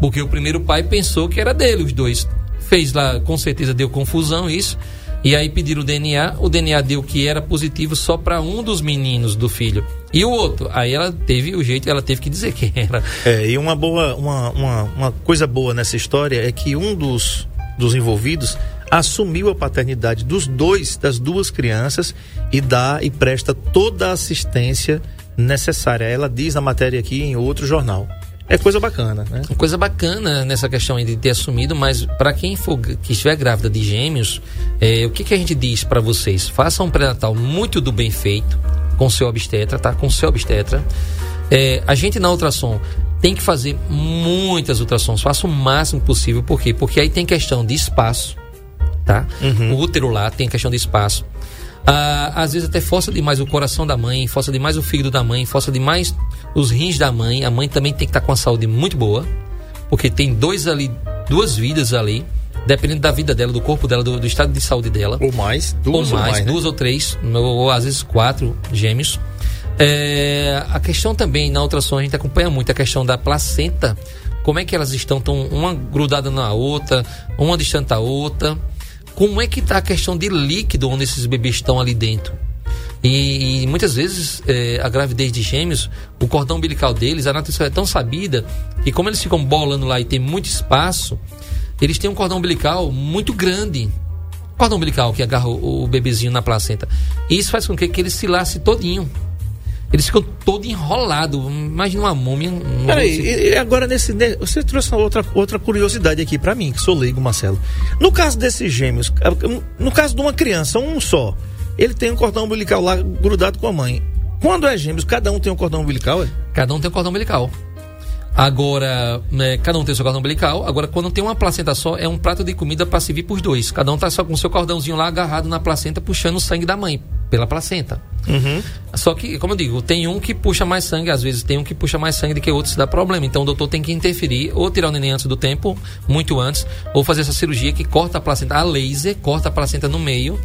Porque o primeiro pai pensou que era dele, os dois. Fez lá, com certeza deu confusão isso. E aí pediram o DNA, o DNA deu que era positivo só para um dos meninos do filho. E o outro, aí ela teve o jeito, ela teve que dizer quem era. É, e uma boa, uma, uma, uma coisa boa nessa história é que um dos, dos envolvidos assumiu a paternidade dos dois, das duas crianças e dá e presta toda a assistência necessária. Ela diz na matéria aqui em outro jornal. É coisa bacana, né? Coisa bacana nessa questão de ter assumido, mas para quem for que estiver grávida de gêmeos, é, o que, que a gente diz para vocês? Façam um pré-natal muito do bem feito com seu obstetra, tá? Com seu obstetra. É, a gente na ultrassom tem que fazer muitas ultrassons, faça o máximo possível, por quê? Porque aí tem questão de espaço, tá? Uhum. O útero lá tem questão de espaço. Ah, às vezes até força demais o coração da mãe, força demais o fígado da mãe, força demais os rins da mãe. A mãe também tem que estar com a saúde muito boa, porque tem dois ali, duas vidas ali, dependendo da vida dela, do corpo dela, do, do estado de saúde dela. Ou mais, duas ou mais, ou mais duas né? ou três, ou, ou, às vezes quatro gêmeos. É, a questão também na ultrassom a gente acompanha muito a questão da placenta, como é que elas estão tão uma grudada na outra, uma distante da outra. Como é que está a questão de líquido onde esses bebês estão ali dentro? E, e muitas vezes é, a gravidez de gêmeos, o cordão umbilical deles, a natureza é tão sabida que como eles ficam bolando lá e tem muito espaço, eles têm um cordão umbilical muito grande. Cordão umbilical que agarra o, o bebezinho na placenta. E isso faz com que, que ele se lace todinho. Eles ficam todo enrolado. Imagina uma múmia. Peraí, e agora nesse. Você trouxe outra, outra curiosidade aqui para mim, que sou leigo, Marcelo. No caso desses gêmeos, no caso de uma criança, um só, ele tem um cordão umbilical lá grudado com a mãe. Quando é gêmeos, cada um tem um cordão umbilical? É? Cada um tem um cordão umbilical. Agora, né, cada um tem seu cordão umbilical. Agora, quando tem uma placenta só, é um prato de comida para servir para os dois. Cada um tá só com o seu cordãozinho lá agarrado na placenta, puxando o sangue da mãe pela placenta. Uhum. Só que, como eu digo, tem um que puxa mais sangue, às vezes tem um que puxa mais sangue do que outro, se dá problema. Então o doutor tem que interferir, ou tirar o neném antes do tempo, muito antes, ou fazer essa cirurgia que corta a placenta a laser, corta a placenta no meio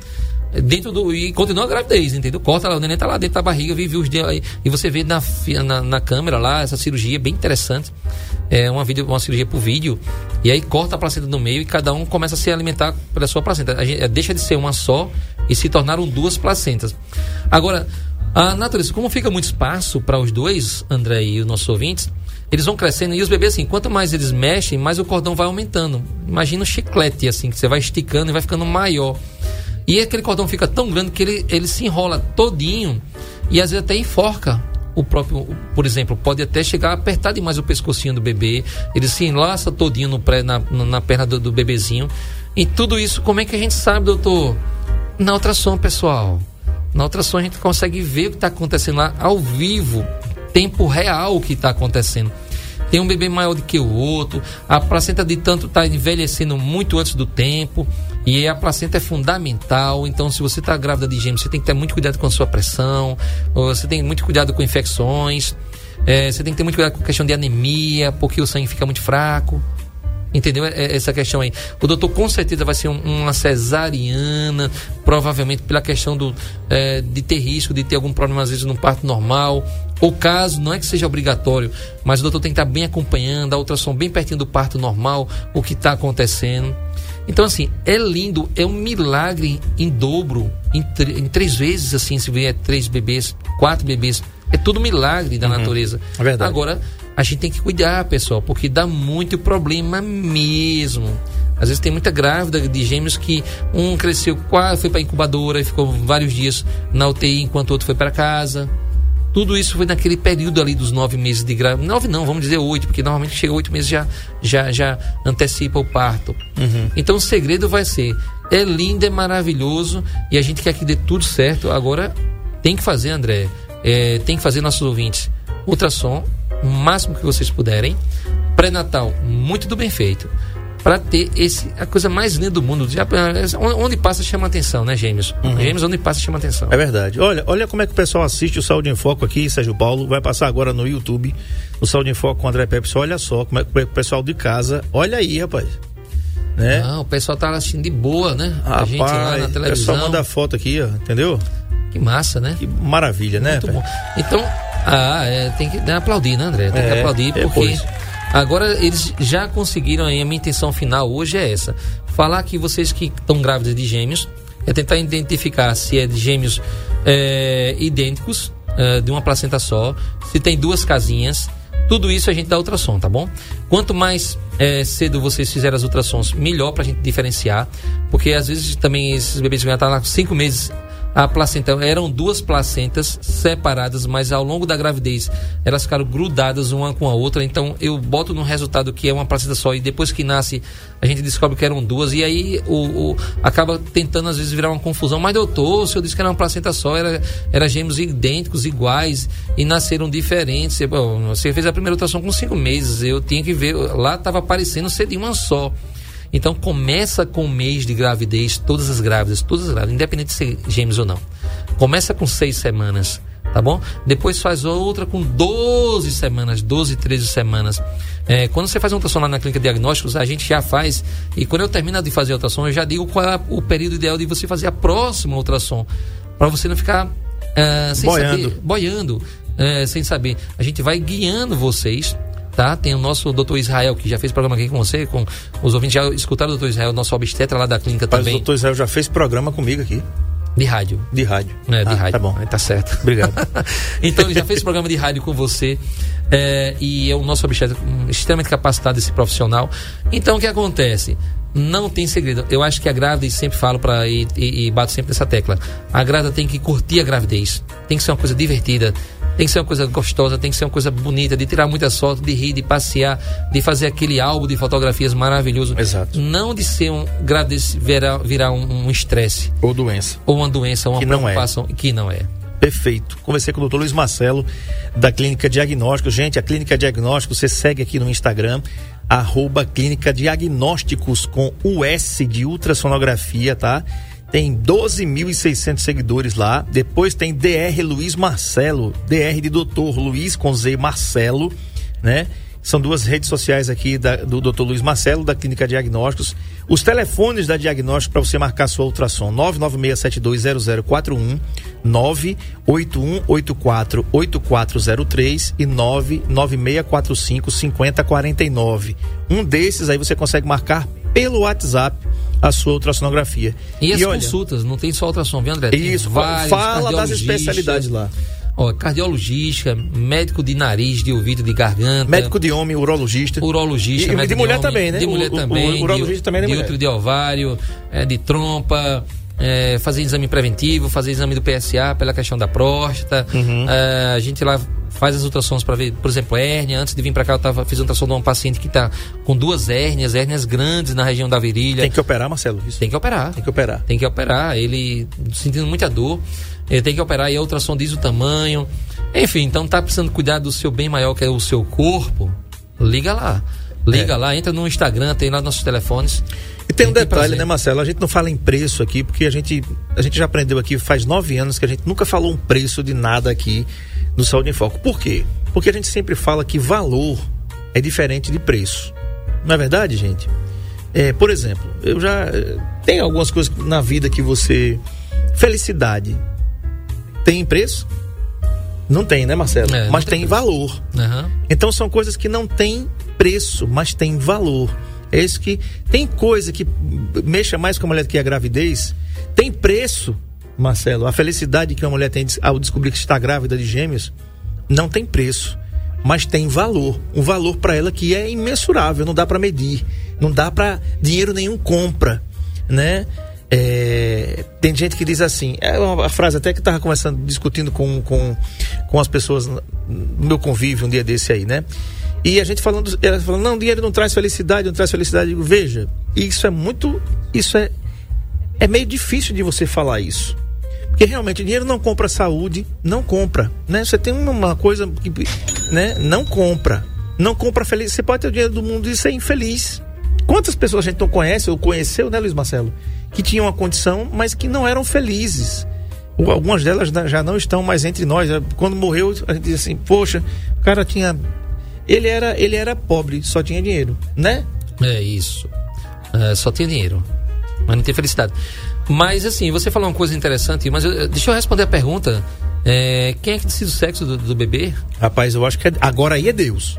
dentro do. E continua a gravidez, entendeu? Corta lá, o neném tá lá dentro da barriga, vive os dias. E você vê na, na, na, câmera lá essa cirurgia bem interessante. É uma, vídeo, uma cirurgia por vídeo. E aí corta a placenta no meio e cada um começa a se alimentar pela sua placenta. Gente, é, deixa de ser uma só e se tornaram duas placentas. Agora, a natureza, como fica muito espaço para os dois, André e os nossos ouvintes, eles vão crescendo e os bebês, assim, quanto mais eles mexem, mais o cordão vai aumentando. Imagina um chiclete, assim, que você vai esticando e vai ficando maior. E aquele cordão fica tão grande que ele, ele se enrola todinho e às vezes até enforca o próprio, por exemplo, pode até chegar a apertar demais o pescocinho do bebê, ele se enlaça todinho no pré, na, na perna do, do bebezinho. E tudo isso, como é que a gente sabe, doutor? Na ultrassom, pessoal. Na ultrassom a gente consegue ver o que está acontecendo lá ao vivo, tempo real o que está acontecendo. Tem um bebê maior do que o outro, a placenta de tanto está envelhecendo muito antes do tempo. E a placenta é fundamental, então se você está grávida de gêmeos, você tem que ter muito cuidado com a sua pressão, você tem muito cuidado com infecções, é, você tem que ter muito cuidado com a questão de anemia, porque o sangue fica muito fraco. Entendeu? É, é, essa questão aí. O doutor com certeza vai ser um, uma cesariana, provavelmente pela questão do, é, de ter risco de ter algum problema, às vezes, no parto normal. Ou caso, não é que seja obrigatório, mas o doutor tem que estar bem acompanhando, a ultrassom bem pertinho do parto normal, o que está acontecendo. Então, assim, é lindo, é um milagre em dobro, em, em três vezes, assim, se vier três bebês, quatro bebês. É tudo milagre da uhum. natureza. É verdade. Agora, a gente tem que cuidar, pessoal, porque dá muito problema mesmo. Às vezes tem muita grávida de gêmeos que um cresceu, quase foi para incubadora e ficou vários dias na UTI enquanto o outro foi para casa. Tudo isso foi naquele período ali dos nove meses de gravidez. Nove não, vamos dizer oito, porque normalmente chega oito meses já, já, já antecipa o parto. Uhum. Então o segredo vai ser: é lindo, é maravilhoso e a gente quer que dê tudo certo. Agora tem que fazer, André, é, tem que fazer nossos ouvintes ultrassom, o máximo que vocês puderem. Pré-natal, muito do bem feito para ter esse a coisa mais linda do mundo. Já, onde passa chama atenção, né, Gêmeos? Uhum. Gêmeos onde passa chama atenção. É verdade. Olha, olha como é que o pessoal assiste o Saúde em Foco aqui, Sérgio Paulo, vai passar agora no YouTube, o Saúde em Foco com o André Pepe. Olha só como é que o pessoal de casa, olha aí, rapaz. Né? Não, o pessoal tá assistindo de boa, né? Rapaz, a gente lá na televisão. O pessoal manda foto aqui, ó, entendeu? Que massa, né? Que maravilha, né? Muito bom. Então, ah, é, tem que né, aplaudir, né, André? Tem é, que aplaudir porque depois. Agora eles já conseguiram aí, a minha intenção final hoje é essa. Falar que vocês que estão grávidas de gêmeos, é tentar identificar se é de gêmeos é, idênticos, é, de uma placenta só, se tem duas casinhas. Tudo isso a gente dá ultrassom, tá bom? Quanto mais é, cedo vocês fizerem as ultrassons, melhor pra gente diferenciar. Porque às vezes também esses bebês já estão lá com cinco meses a placenta eram duas placentas separadas, mas ao longo da gravidez elas ficaram grudadas uma com a outra. Então eu boto no resultado que é uma placenta só e depois que nasce a gente descobre que eram duas e aí o, o acaba tentando às vezes virar uma confusão. Mas doutor, se eu disse que era uma placenta só, era, era gêmeos idênticos, iguais e nasceram diferentes. Você fez a primeira ultrassom com cinco meses, eu tinha que ver, lá estava aparecendo ser de uma só. Então começa com o mês de gravidez, todas as grávidas, todas as grávidas, independente de ser gêmeos ou não. Começa com seis semanas, tá bom? Depois faz outra com 12 semanas, 12, 13 semanas. É, quando você faz uma ultrassom lá na clínica de diagnósticos, a gente já faz, e quando eu termino de fazer a ultrassom, eu já digo qual é o período ideal de você fazer a próxima ultrassom, para você não ficar uh, sem boiando. saber, boiando, uh, sem saber. A gente vai guiando vocês tá? Tem o nosso doutor Israel, que já fez programa aqui com você, com os ouvintes já escutaram o doutor Israel, nosso obstetra lá da clínica Mas também. o doutor Israel já fez programa comigo aqui. De rádio. De rádio. É, de ah, rádio. Tá bom. Tá certo. Obrigado. então, ele já fez programa de rádio com você. É, e é o nosso obstetra extremamente capacitado, esse profissional. Então, o que acontece? Não tem segredo. Eu acho que a grávida, e sempre falo para e, e, e bato sempre nessa tecla. A grávida tem que curtir a gravidez. Tem que ser uma coisa divertida tem que ser uma coisa gostosa, tem que ser uma coisa bonita, de tirar muitas fotos, de rir, de passear, de fazer aquele álbum de fotografias maravilhoso. Exato. Não de ser um virar, virar um estresse. Ou doença. Ou uma doença, uma que preocupação não é. que não é. Perfeito. Conversei com o doutor Luiz Marcelo, da Clínica Diagnóstico. Gente, a Clínica Diagnóstico, você segue aqui no Instagram, arroba Clínica Diagnósticos com US de ultrassonografia, tá? Tem 12.600 seguidores lá. Depois tem DR Luiz Marcelo, DR de doutor Luiz com Z Marcelo, né? São duas redes sociais aqui da, do Dr. Luiz Marcelo, da Clínica Diagnósticos. Os telefones da Diagnóstico para você marcar sua ultrassom: 996720041, 981848403 e 996455049. Um desses aí você consegue marcar pelo WhatsApp a sua ultrassonografia. E as e olha, consultas, não tem só ultrassom, viu, André? Isso, fala das especialidades lá. Ó, cardiologista, médico de nariz, de ouvido, de garganta. Médico de homem, urologista. Urologista. E, de mulher de também, né? De mulher o, também. O, o urologista de, também é de útero de ovário, é, de trompa. É, fazer exame preventivo, fazer exame do PSA pela questão da próstata. Uhum. É, a gente lá faz as ultrassons para ver, por exemplo, hérnia. Antes de vir para cá, eu tava, fiz ultrassom de um paciente que está com duas hérnias, hérnias grandes na região da virilha. Tem que operar, Marcelo? Isso. Tem que operar. Tem que operar. Tem que operar. Ele sentindo muita dor. Ele tem que operar e a ultrassom diz o tamanho. Enfim, então tá precisando cuidar do seu bem maior, que é o seu corpo. Liga lá. Liga é. lá, entra no Instagram, tem lá nossos telefones. E tem um detalhe, né, Marcelo? A gente não fala em preço aqui, porque a gente, a gente já aprendeu aqui faz nove anos que a gente nunca falou um preço de nada aqui no Saúde em Foco. Por quê? Porque a gente sempre fala que valor é diferente de preço. Não é verdade, gente? É, por exemplo, eu já. Tem algumas coisas na vida que você. Felicidade tem preço? Não tem, né, Marcelo? É, mas tem, tem valor. Uhum. Então são coisas que não têm preço, mas têm valor. É isso que tem coisa que mexa mais com a mulher do que a gravidez. Tem preço, Marcelo. A felicidade que uma mulher tem ao descobrir que está grávida de gêmeos não tem preço, mas tem valor. Um valor para ela que é imensurável, não dá para medir, não dá para dinheiro nenhum compra, né? É, tem gente que diz assim, é uma frase até que estava conversando, discutindo com, com, com as pessoas no meu convívio um dia desse aí, né? E a gente falando, ela falando, não, dinheiro não traz felicidade, não traz felicidade. Eu digo, veja, isso é muito, isso é, é meio difícil de você falar isso. Porque realmente dinheiro não compra saúde, não compra, né? Você tem uma coisa que, né? Não compra, não compra feliz. Você pode ter o dinheiro do mundo e ser infeliz. Quantas pessoas a gente não conhece ou conheceu, né, Luiz Marcelo? que tinham uma condição, mas que não eram felizes. Algumas delas já não estão mais entre nós. Quando morreu, a gente diz assim: Poxa, o cara tinha. Ele era, ele era pobre, só tinha dinheiro, né? É isso. É, só tinha dinheiro, mas não tinha felicidade. Mas assim, você falou uma coisa interessante, mas eu, deixa eu responder a pergunta. É, quem é que decide o sexo do, do bebê? Rapaz, eu acho que é, agora aí é Deus.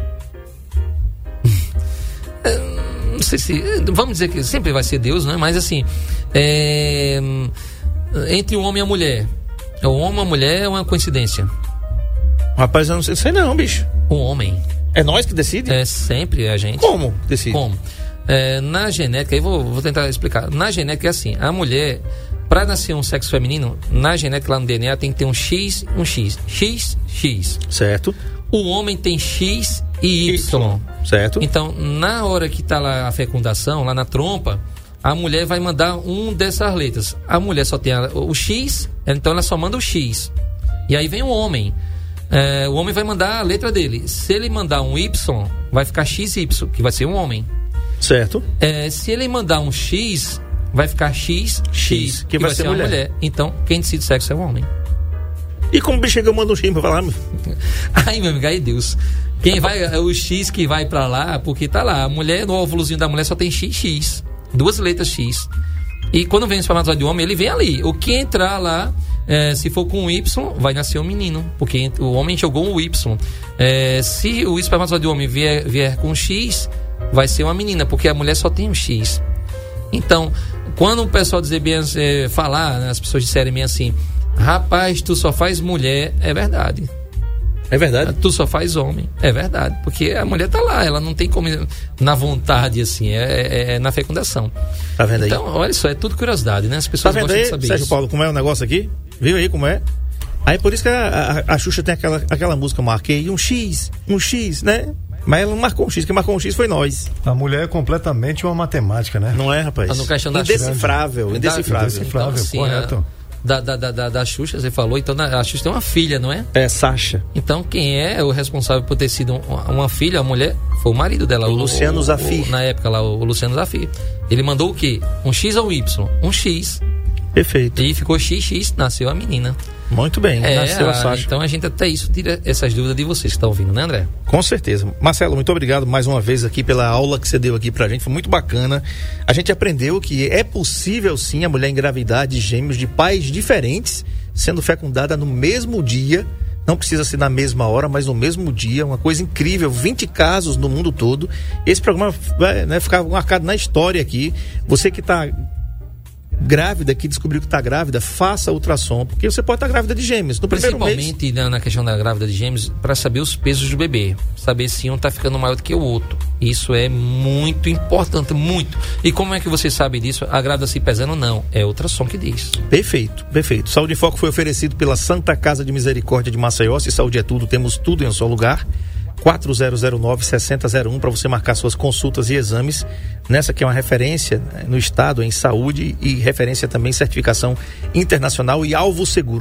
é, não sei se. Vamos dizer que sempre vai ser Deus, né? Mas assim, é, entre o homem e a mulher. O homem e a mulher é uma coincidência. Rapaz, eu não sei, sei não, bicho. O homem. É nós que decide? É sempre a gente. Como decide? Como? É, na genética, aí vou, vou tentar explicar. Na genética é assim, a mulher, para nascer um sexo feminino, na genética lá no DNA tem que ter um X um X. X, X. Certo. O homem tem X e Y. y. Certo. Então, na hora que está lá a fecundação, lá na trompa, a mulher vai mandar um dessas letras. A mulher só tem a, o X, então ela só manda o X. E aí vem o homem. É, o homem vai mandar a letra dele. Se ele mandar um Y, vai ficar XY, que vai ser um homem. Certo. É, se ele mandar um X, vai ficar XX, X, que, que vai, vai, ser, ser uma mulher. mulher. Então, quem decide sexo é o homem. E como o bicho chega, manda um X pra falar? Ai, meu amigo, aí Deus. Quem vai, é o X que vai pra lá, porque tá lá. A mulher, no óvulozinho da mulher só tem XX duas letras X. E quando vem o espermatozoide de homem, ele vem ali. O que entrar lá, é, se for com Y, vai nascer um menino, porque o homem jogou um Y. É, se o espermatozoide de homem vier, vier com X, vai ser uma menina, porque a mulher só tem um X. Então, quando o pessoal dizer bem, é, falar, né, as pessoas disserem bem assim, rapaz, tu só faz mulher, é verdade. É verdade. Tu só faz homem. É verdade. Porque a mulher tá lá, ela não tem como na vontade, assim, é, é, é na fecundação. Tá vendo aí? Então, olha só, é tudo curiosidade, né? As pessoas tá vendo gostam aí, de saber Sérgio isso. Paulo, como é o negócio aqui? Viu aí como é? Aí por isso que a, a, a Xuxa tem aquela, aquela música, marquei um X, um X, né? Mas ela não marcou um X, quem marcou um X foi nós. A mulher é completamente uma matemática, né? Não é, rapaz? Tá no caixão da indecifrável, indecifrável. Indecifrável, então, assim, correto. da, da, da, da, da Xuxa, você falou, então a Xuxa tem uma filha, não é? É, Sasha. Então quem é o responsável por ter sido uma, uma filha, uma mulher, foi o marido dela. O, o Luciano Zafir. na época lá, o, o Luciano Zafir. Ele mandou o quê? Um X ou um Y? Um X. Perfeito. E ficou XX, nasceu a menina. Muito bem, É, nasceu a a- Sasha. então a gente até isso tira essas dúvidas de vocês que estão ouvindo, né, André? Com certeza. Marcelo, muito obrigado mais uma vez aqui pela aula que você deu aqui pra gente. Foi muito bacana. A gente aprendeu que é possível sim a mulher engravidar de gêmeos de pais diferentes, sendo fecundada no mesmo dia. Não precisa ser na mesma hora, mas no mesmo dia. Uma coisa incrível. 20 casos no mundo todo. Esse programa vai né, ficar marcado na história aqui. Você que está grávida, que descobriu que está grávida, faça ultrassom, porque você pode estar grávida de gêmeos. No primeiro mês. Principalmente na, na questão da grávida de gêmeos, para saber os pesos do bebê. Saber se um tá ficando maior do que o outro. Isso é muito importante, muito. E como é que você sabe disso? A grávida se pesando? Não. É ultrassom que diz. Perfeito, perfeito. Saúde em Foco foi oferecido pela Santa Casa de Misericórdia de Maceió. Se saúde é tudo, temos tudo em um só lugar. 4009-6001 para você marcar suas consultas e exames. Nessa que é uma referência né, no estado em saúde e referência também em certificação internacional e alvo seguro.